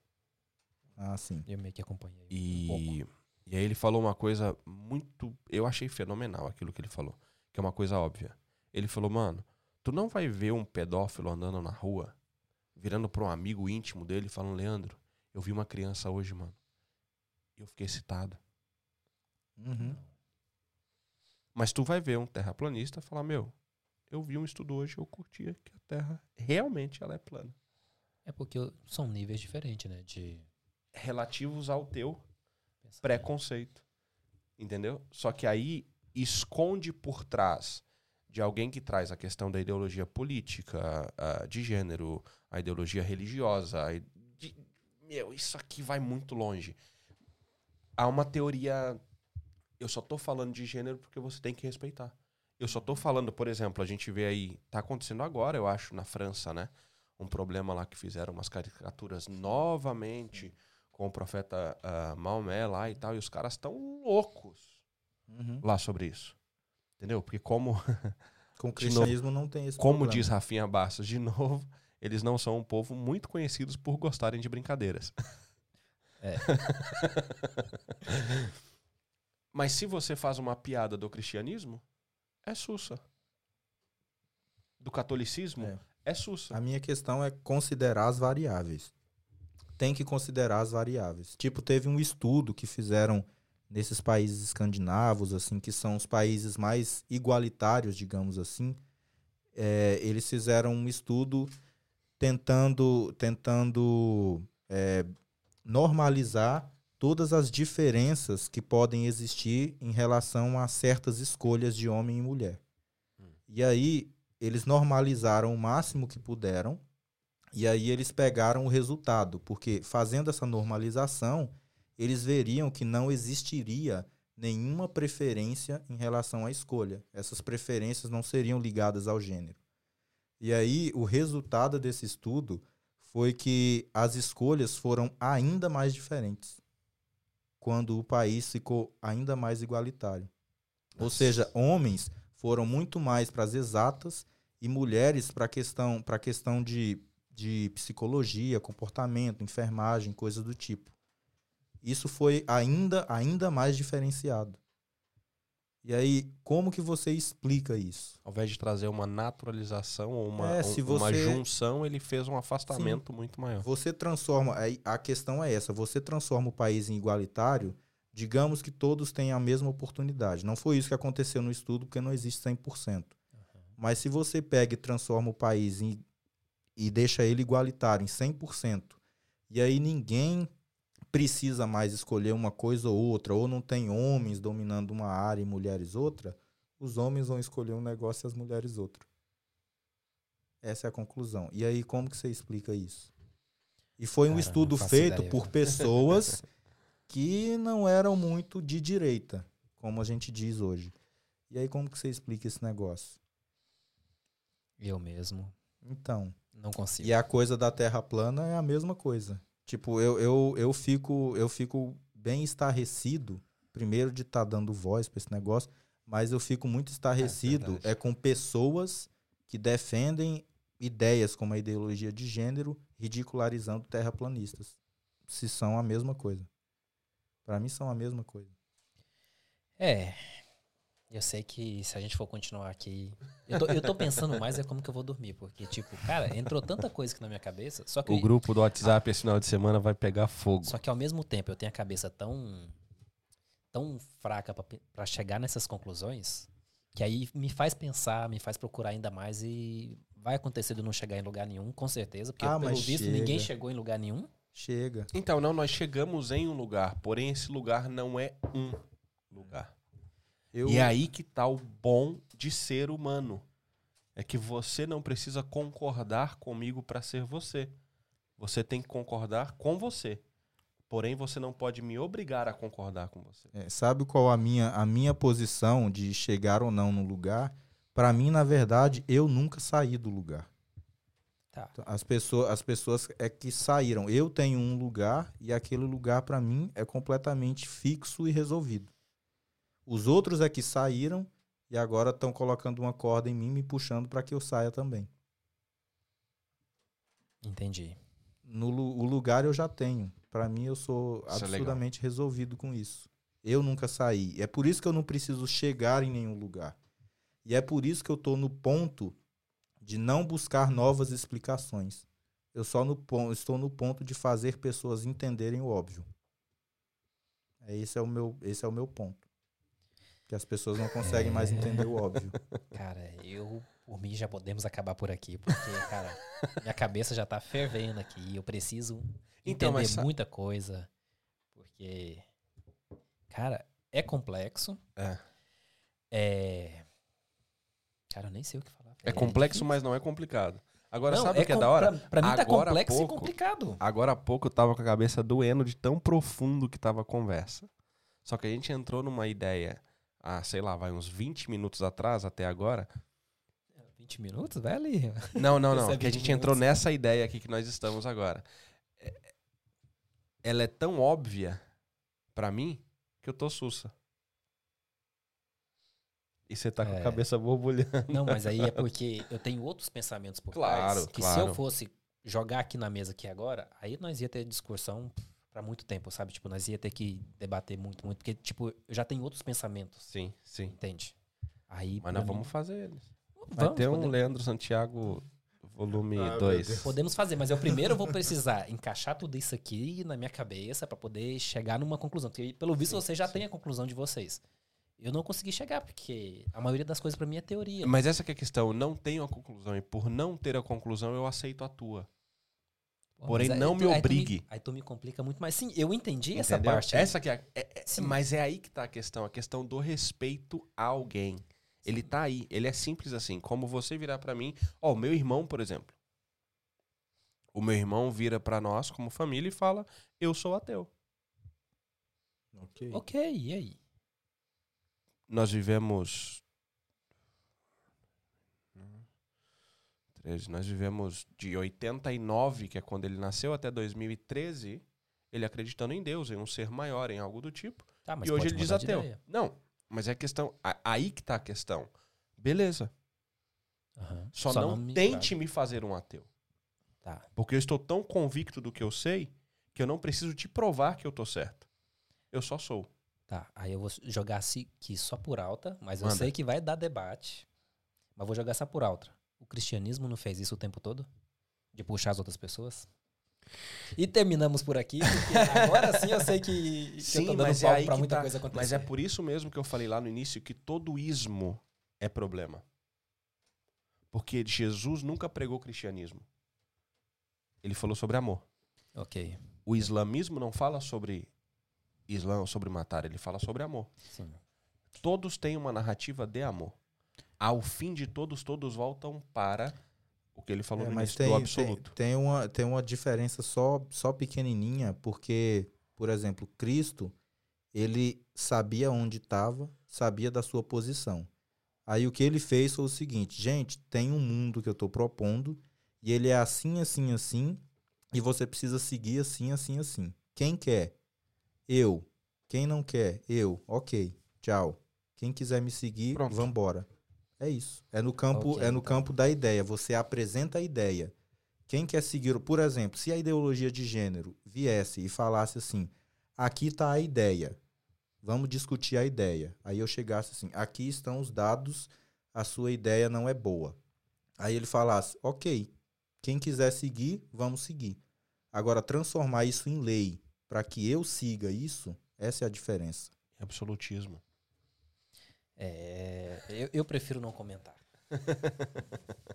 Ah, sim. Eu meio que acompanhei. um pouco. E, e aí ele falou uma coisa muito. Eu achei fenomenal aquilo que ele falou. Que é uma coisa óbvia. Ele falou, mano, tu não vai ver um pedófilo andando na rua virando para um amigo íntimo dele, falando: Leandro, eu vi uma criança hoje, mano. E eu fiquei excitado. Uhum. Mas tu vai ver um terraplanista falar: Meu, eu vi um estudo hoje, eu curtia que a Terra realmente ela é plana. É porque são níveis diferentes, né? De Relativos ao teu pensamento. preconceito. Entendeu? Só que aí esconde por trás de alguém que traz a questão da ideologia política, a- de gênero, a ideologia religiosa. a de- meu, isso aqui vai muito longe. Há uma teoria. Eu só tô falando de gênero porque você tem que respeitar. Eu só tô falando, por exemplo, a gente vê aí. Tá acontecendo agora, eu acho, na França, né? Um problema lá que fizeram umas caricaturas novamente com o profeta ah, Maomé lá e tal, e os caras estão loucos Uhum. lá sobre isso. Entendeu? Porque como, Com o cristianismo não tem esse como problema. diz Rafinha Bastos de novo, eles não são um povo muito conhecidos por gostarem de brincadeiras. É. Mas se você faz uma piada do cristianismo, é sussa. Do catolicismo, É. é, sussa. A minha questão é considerar as variáveis. Tem que considerar as variáveis. Tipo, teve um estudo que fizeram nesses países escandinavos, assim, que são os países mais igualitários, digamos assim. É, eles fizeram um estudo tentando, tentando é, normalizar todas as diferenças que podem existir em relação a certas escolhas de homem e mulher. E aí eles normalizaram o máximo que puderam e aí eles pegaram o resultado, porque fazendo essa normalização, eles veriam que não existiria nenhuma preferência em relação à escolha. Essas preferências não seriam ligadas ao gênero. E aí o resultado desse estudo foi que as escolhas foram ainda mais diferentes quando o país ficou ainda mais igualitário. Ou seja, homens foram muito mais para as exatas e mulheres para a questão, pra questão de, de psicologia, comportamento, enfermagem, coisa do tipo. Isso foi ainda, ainda mais diferenciado. E aí, como que você explica isso? Ao invés de trazer uma naturalização ou uma, É, um- se uma você- junção, ele fez um afastamento muito maior. Você transforma, a questão é essa, você transforma o país em igualitário, digamos que todos têm a mesma oportunidade. Não foi isso que aconteceu no estudo, porque não existe 100%. Mas se você pega e transforma o país em, e deixa ele igualitário em 100%, e aí ninguém precisa mais escolher uma coisa ou outra, ou não tem homens dominando uma área e mulheres outra, os homens vão escolher um negócio e as mulheres outro. Essa é a conclusão. E aí, como que você explica isso? E foi um Cara, estudo não faço feito ideia, por pessoas que não eram muito de direita, como a gente diz hoje. E aí, como que você explica esse negócio? Eu mesmo Então, não consigo. e a coisa da Terra plana é a mesma coisa. Tipo, eu, eu, eu, fico, eu fico bem estarrecido, primeiro de estar dando voz para esse negócio, mas eu fico muito estarrecido verdade. é, com pessoas que defendem ideias como a ideologia de gênero, ridicularizando terraplanistas. Se são a mesma coisa. Para mim são a mesma coisa. É. Eu sei que se a gente for continuar aqui. Eu tô, eu tô pensando mais é como que eu vou dormir. Porque, tipo, cara, entrou tanta coisa aqui na minha cabeça. Só que, O grupo do WhatsApp esse final de semana vai pegar fogo. só que ao mesmo tempo eu tenho a cabeça tão. tão fraca pra chegar nessas conclusões. Que aí me faz pensar, me faz procurar ainda mais e vai acontecer de não chegar em lugar nenhum, com certeza. Porque, Ah, pelo mas visto, chega. ninguém chegou em lugar nenhum. Chega. Então, não, nós chegamos em um lugar, porém esse lugar não é um lugar. Eu, E é aí que tá o bom de ser humano. É que você não precisa concordar comigo para ser você. Você tem que concordar com você. Porém, você não pode me obrigar a concordar com você. É, sabe qual a minha, a minha posição de chegar ou não no lugar? Para mim, na verdade, eu nunca saí do lugar. Tá. Então, As pessoas, as pessoas é que saíram. Eu tenho um lugar e aquele lugar para mim é completamente fixo e resolvido. Os outros é que saíram e agora estão colocando uma corda em mim me puxando para que eu saia também. Entendi. No o lugar eu já tenho. Para mim eu sou Isso é absurdamente resolvido com isso. Eu nunca saí. É por isso que eu não preciso chegar em nenhum lugar. E é por isso que eu tô no ponto de não buscar novas explicações. Eu só no, pon- estou no ponto de fazer pessoas entenderem o óbvio. É, esse, é o meu, esse é o meu ponto. Que as pessoas não conseguem mais entender o óbvio. Cara, eu, por mim, já podemos acabar por aqui, porque, cara, minha cabeça já tá fervendo aqui. Eu preciso Então, entender mas muita coisa, porque, cara, é complexo. É. É. Cara, eu nem sei o que falar. É complexo, difícil. mas não é complicado. Agora, Não, sabe o que é da hora? Pra, pra mim tá Agora há complexo pouco- e complicado. Agora há pouco eu tava com a cabeça doendo de tão profundo que tava a conversa. Só que a gente entrou numa ideia, ah, sei lá, vai uns 20 minutos atrás até agora. 20 minutos, vai ali. Não, não, não. É que a 20 gente entrou minutos. nessa ideia aqui que nós estamos agora. É- Ela é tão óbvia pra mim que eu tô sussa. E você tá com a É. cabeça borbulhando. Não, mas aí é porque eu tenho outros pensamentos por Claro, trás. Que se claro. eu fosse jogar aqui na mesa aqui agora, aí nós ia ter discussão pra muito tempo, sabe? Tipo, nós ia ter que debater muito, muito. Porque, tipo, eu já tenho outros pensamentos, Sim, sim. entende? Aí, Mas nós mim, vamos fazer eles. Vai vamos, ter um podemos, Leandro Santiago volume Ah, meu 2. Deus. podemos fazer, mas eu primeiro vou precisar encaixar tudo isso aqui na minha cabeça pra poder chegar numa conclusão. Porque, pelo visto, Sim, você já sim. tem a conclusão de vocês. Eu não consegui chegar, porque a maioria das coisas pra mim é teoria. Mas essa que é a questão, eu não tenho a conclusão e por não ter a conclusão eu aceito a tua. Pô, porém, mas aí não tu- me aí tu obrigue. aí tu me complica muito mais. Sim, eu entendi essa Entendeu? parte. aí. Essa que é, é- é- Sim. mas é aí que tá a questão, a questão do respeito a alguém. Ele tá aí, ele é simples assim, como você virar pra mim, ó, o meu irmão, por exemplo. O meu irmão vira pra nós como família e fala: "Eu sou ateu". Ok. Ok, e aí? Nós vivemos 13, nós vivemos de 89, que é quando ele nasceu, até 2013, ele acreditando em Deus, em um ser maior, em algo do tipo. Tá, mas e hoje ele diz ateu. Não, mas é questão. Aí que tá a questão. Beleza. Aham. Só, não, me tente me fazer um ateu. Tá. Porque eu estou tão convicto do que eu sei que eu não preciso te provar que eu tô certo. Eu só sou. Tá, aí eu vou jogar aqui só por alta, mas eu Manda. sei que vai dar debate. Mas vou jogar só por alta. O cristianismo não fez isso o tempo todo? De puxar as outras pessoas? E terminamos por aqui, porque agora sim eu sei que, que eu tô dando mas é pra muita tá. coisa acontecer. Mas é por isso mesmo que eu falei lá no início que todo ismo é problema. Porque Jesus nunca pregou cristianismo. Ele falou sobre amor. Ok, O islamismo não fala sobre islã, sobre matar, ele fala sobre amor. sim. Todos têm uma narrativa de amor. Ao fim de todos, todos voltam para o que ele falou É, no mas início, tem, do tem, absoluto. tem uma, tem uma diferença só, só pequenininha, porque, por exemplo, Cristo, ele sabia onde estava, sabia da sua posição. Aí o que ele fez foi o seguinte, gente, tem um mundo que eu estou propondo, e ele é assim, assim, assim, e você precisa seguir assim, assim, assim. Quem quer? Eu. Quem não quer? Eu. Ok, tchau. Quem quiser me seguir, Pronto. vambora. É isso. É no campo, Ok, é no então. campo da ideia. Você apresenta a ideia. Quem quer seguir, por exemplo, se a ideologia de gênero viesse e falasse assim: aqui está a ideia, vamos discutir a ideia. Aí eu chegasse assim: aqui estão os dados, a sua ideia não é boa. Aí ele falasse: ok, quem quiser seguir, vamos seguir. Agora, transformar isso em lei para que eu siga isso, essa é a diferença. Absolutismo. É, eu, eu prefiro não comentar.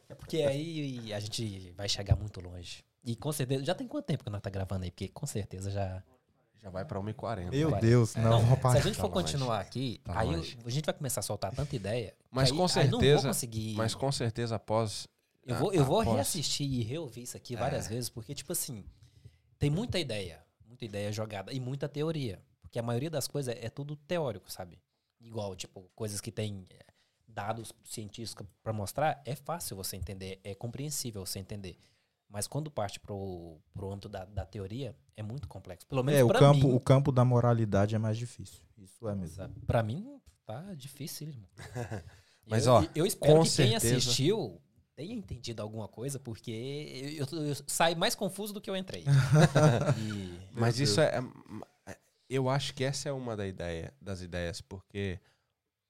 é porque aí a gente vai chegar muito longe. E com certeza. Já tem quanto tempo que nós tá gravando aí? Porque com certeza já. Já vai para 1h40. Meu. Deus, É, não, se rapaz. a gente tá for longe. continuar aqui, Tá aí longe. a gente vai começar a soltar tanta ideia. Mas aí- com aí não vou certeza- conseguir. Mas com certeza após. Eu vou, eu vou após- reassistir e reouvir isso aqui várias É. vezes, porque, tipo assim, tem muita ideia, muita ideia jogada e muita teoria. Porque a maioria das coisas é, é tudo teórico, sabe? Igual, tipo, coisas que tem é, dados científicos pra mostrar, é fácil você entender, é compreensível você entender. Mas quando parte pro, pro âmbito da, da teoria, é muito complexo. Pelo menos É, o campo, mim. o campo da moralidade é mais difícil. Isso é mesmo. Pra mim, tá dificílimo. Mas, eu, ó, eu espero com que quem certeza- assistiu tenha entendido alguma coisa, porque eu, eu, eu saio mais confuso do que eu entrei. E- Mas isso é, é- Eu acho que essa é uma da ideia, das ideias, porque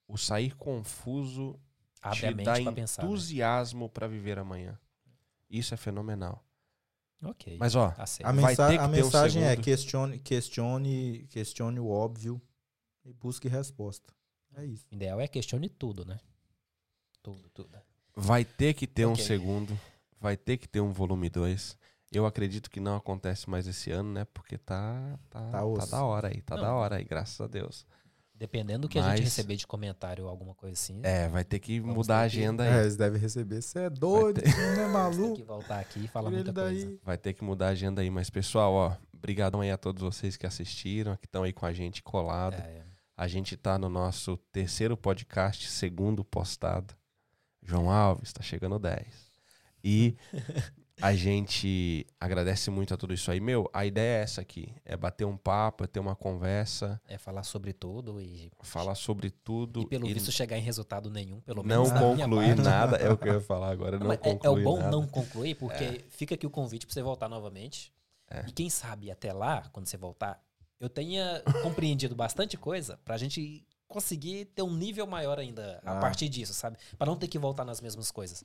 o sair confuso abre a te dá né? entusiasmo para viver amanhã. Isso é fenomenal. Ok. Mas ó, Aceito. A, Vai mensa- ter que a ter um mensagem é questione, questione, questione o óbvio e busque resposta. É isso. O ideal é questione tudo, né? Tudo, tudo. vai ter que ter um Ok. segundo, vai ter que ter um volume 2. Eu acredito que não acontece mais esse ano, né? Porque tá tá, Tá tá da hora aí, tá Não. da hora aí, graças a Deus. Dependendo do que a Mas- gente receber de comentário ou alguma coisa assim, É, vai ter que mudar a ter que- agenda É, aí. eles devem receber. Você é doido, ter- você não é tem que maluco. voltar aqui e falar muita ele coisa. daí. Vai ter que mudar a agenda aí, mas pessoal, ó, brigadão aí a todos vocês que assistiram, que estão aí com a gente colado. É, A gente tá no nosso terceiro podcast, segundo postado. João Alves, tá chegando o 10. E a gente agradece muito a tudo isso aí. Meu, a ideia é essa aqui: é bater um papo, é ter uma conversa, é falar sobre tudo e, falar sobre tudo. e pelo e visto chegar em resultado nenhum, pelo não menos minha concluir nada. É o que eu ia falar agora. Não, Não é, é o bom nada. não concluir, porque fica aqui o convite pra você voltar novamente. É. E quem sabe até lá, quando você voltar, eu tenha compreendido bastante coisa pra gente conseguir ter um nível maior ainda a Ah. partir disso, sabe? Pra não ter que voltar nas mesmas coisas.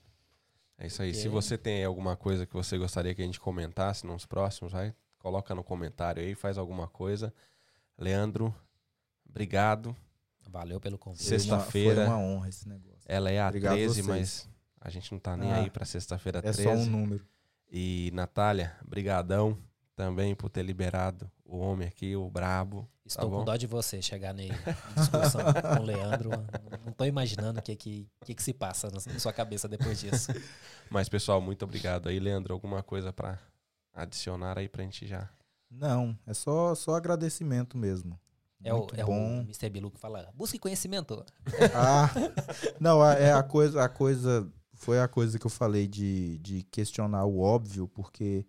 É isso aí. Se Porque- você tem alguma coisa que você gostaria que a gente comentasse nos próximos, vai, coloca no comentário aí, faz alguma coisa. Leandro, obrigado. Valeu pelo convite. Sexta-feira. Foi uma honra esse negócio. Ela é a Obrigado 13, vocês. mas a gente não tá nem Ah, aí pra sexta-feira É 13. só um número. E Natália, brigadão também por ter liberado o homem aqui, o brabo. Estou bom? com dó de você chegar ne- em discussão com o Leandro. Não tô imaginando o que, que, que, que se passa na sua cabeça depois disso. Mas pessoal, muito obrigado aí, Leandro. Alguma coisa pra adicionar aí pra gente já? Não, é só, só agradecimento mesmo. É o, Muito é o bom. Mr. Bilu que fala, busque conhecimento. Ah, não, a- é a coisa, a coisa foi a coisa que eu falei de, de questionar o óbvio, porque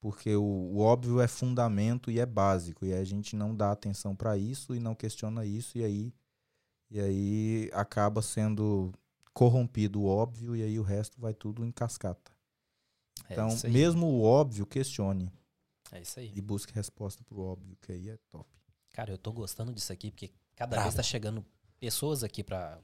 porque o, o óbvio é fundamento e é básico, e a gente não dá atenção para isso e não questiona isso e aí e aí acaba sendo corrompido o óbvio e aí o resto vai tudo em cascata. É Então, mesmo o óbvio, questione É isso aí. e busque resposta pro óbvio, que aí é top. Cara, eu tô gostando disso aqui, porque cada Bravo. vez tá chegando pessoas aqui pra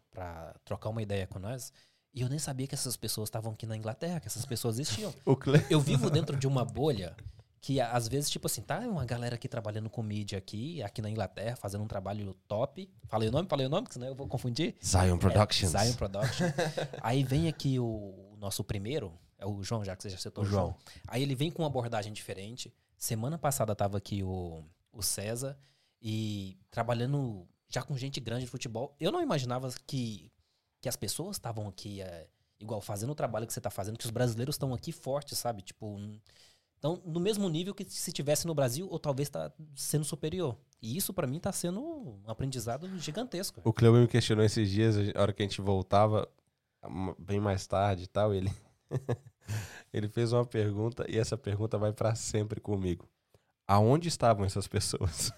trocar uma ideia com nós. E eu nem sabia que essas pessoas estavam aqui na Inglaterra, que essas pessoas existiam. Eu vivo dentro de uma bolha que às vezes, tipo assim, tá uma galera aqui trabalhando com mídia aqui, aqui na Inglaterra, fazendo um trabalho top. Falei o nome? Falei o nome, que senão eu vou confundir. Zion Productions. É, Zion Production. Aí vem aqui o, nosso primeiro, é o João, já que você já citou O o João. João. Aí ele vem com uma abordagem diferente. Semana passada tava aqui o, o César e trabalhando já com gente grande de futebol. Eu não imaginava que, que as pessoas estavam aqui é, igual fazendo o trabalho que você tá fazendo, que os brasileiros estão aqui fortes, sabe? Tipo, então no mesmo nível que se tivesse no Brasil ou talvez tá sendo superior. E isso pra mim tá sendo um aprendizado gigantesco. O Cleo me questionou esses dias, a hora que a gente voltava, bem mais tarde e tal, ele, ele fez uma pergunta e essa pergunta vai pra sempre comigo. Aonde estavam essas pessoas?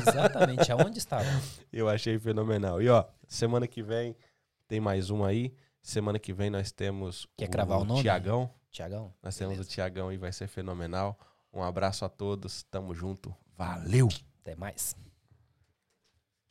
Exatamente, aonde estava? Eu achei fenomenal. E ó, semana que vem tem mais um aí. Semana que vem nós temos Quer cravar o nome? Tiagão. Tiagão? Nós temos o Beleza. Tiagão e vai ser fenomenal. Um abraço a todos, tamo junto. Valeu! Até mais.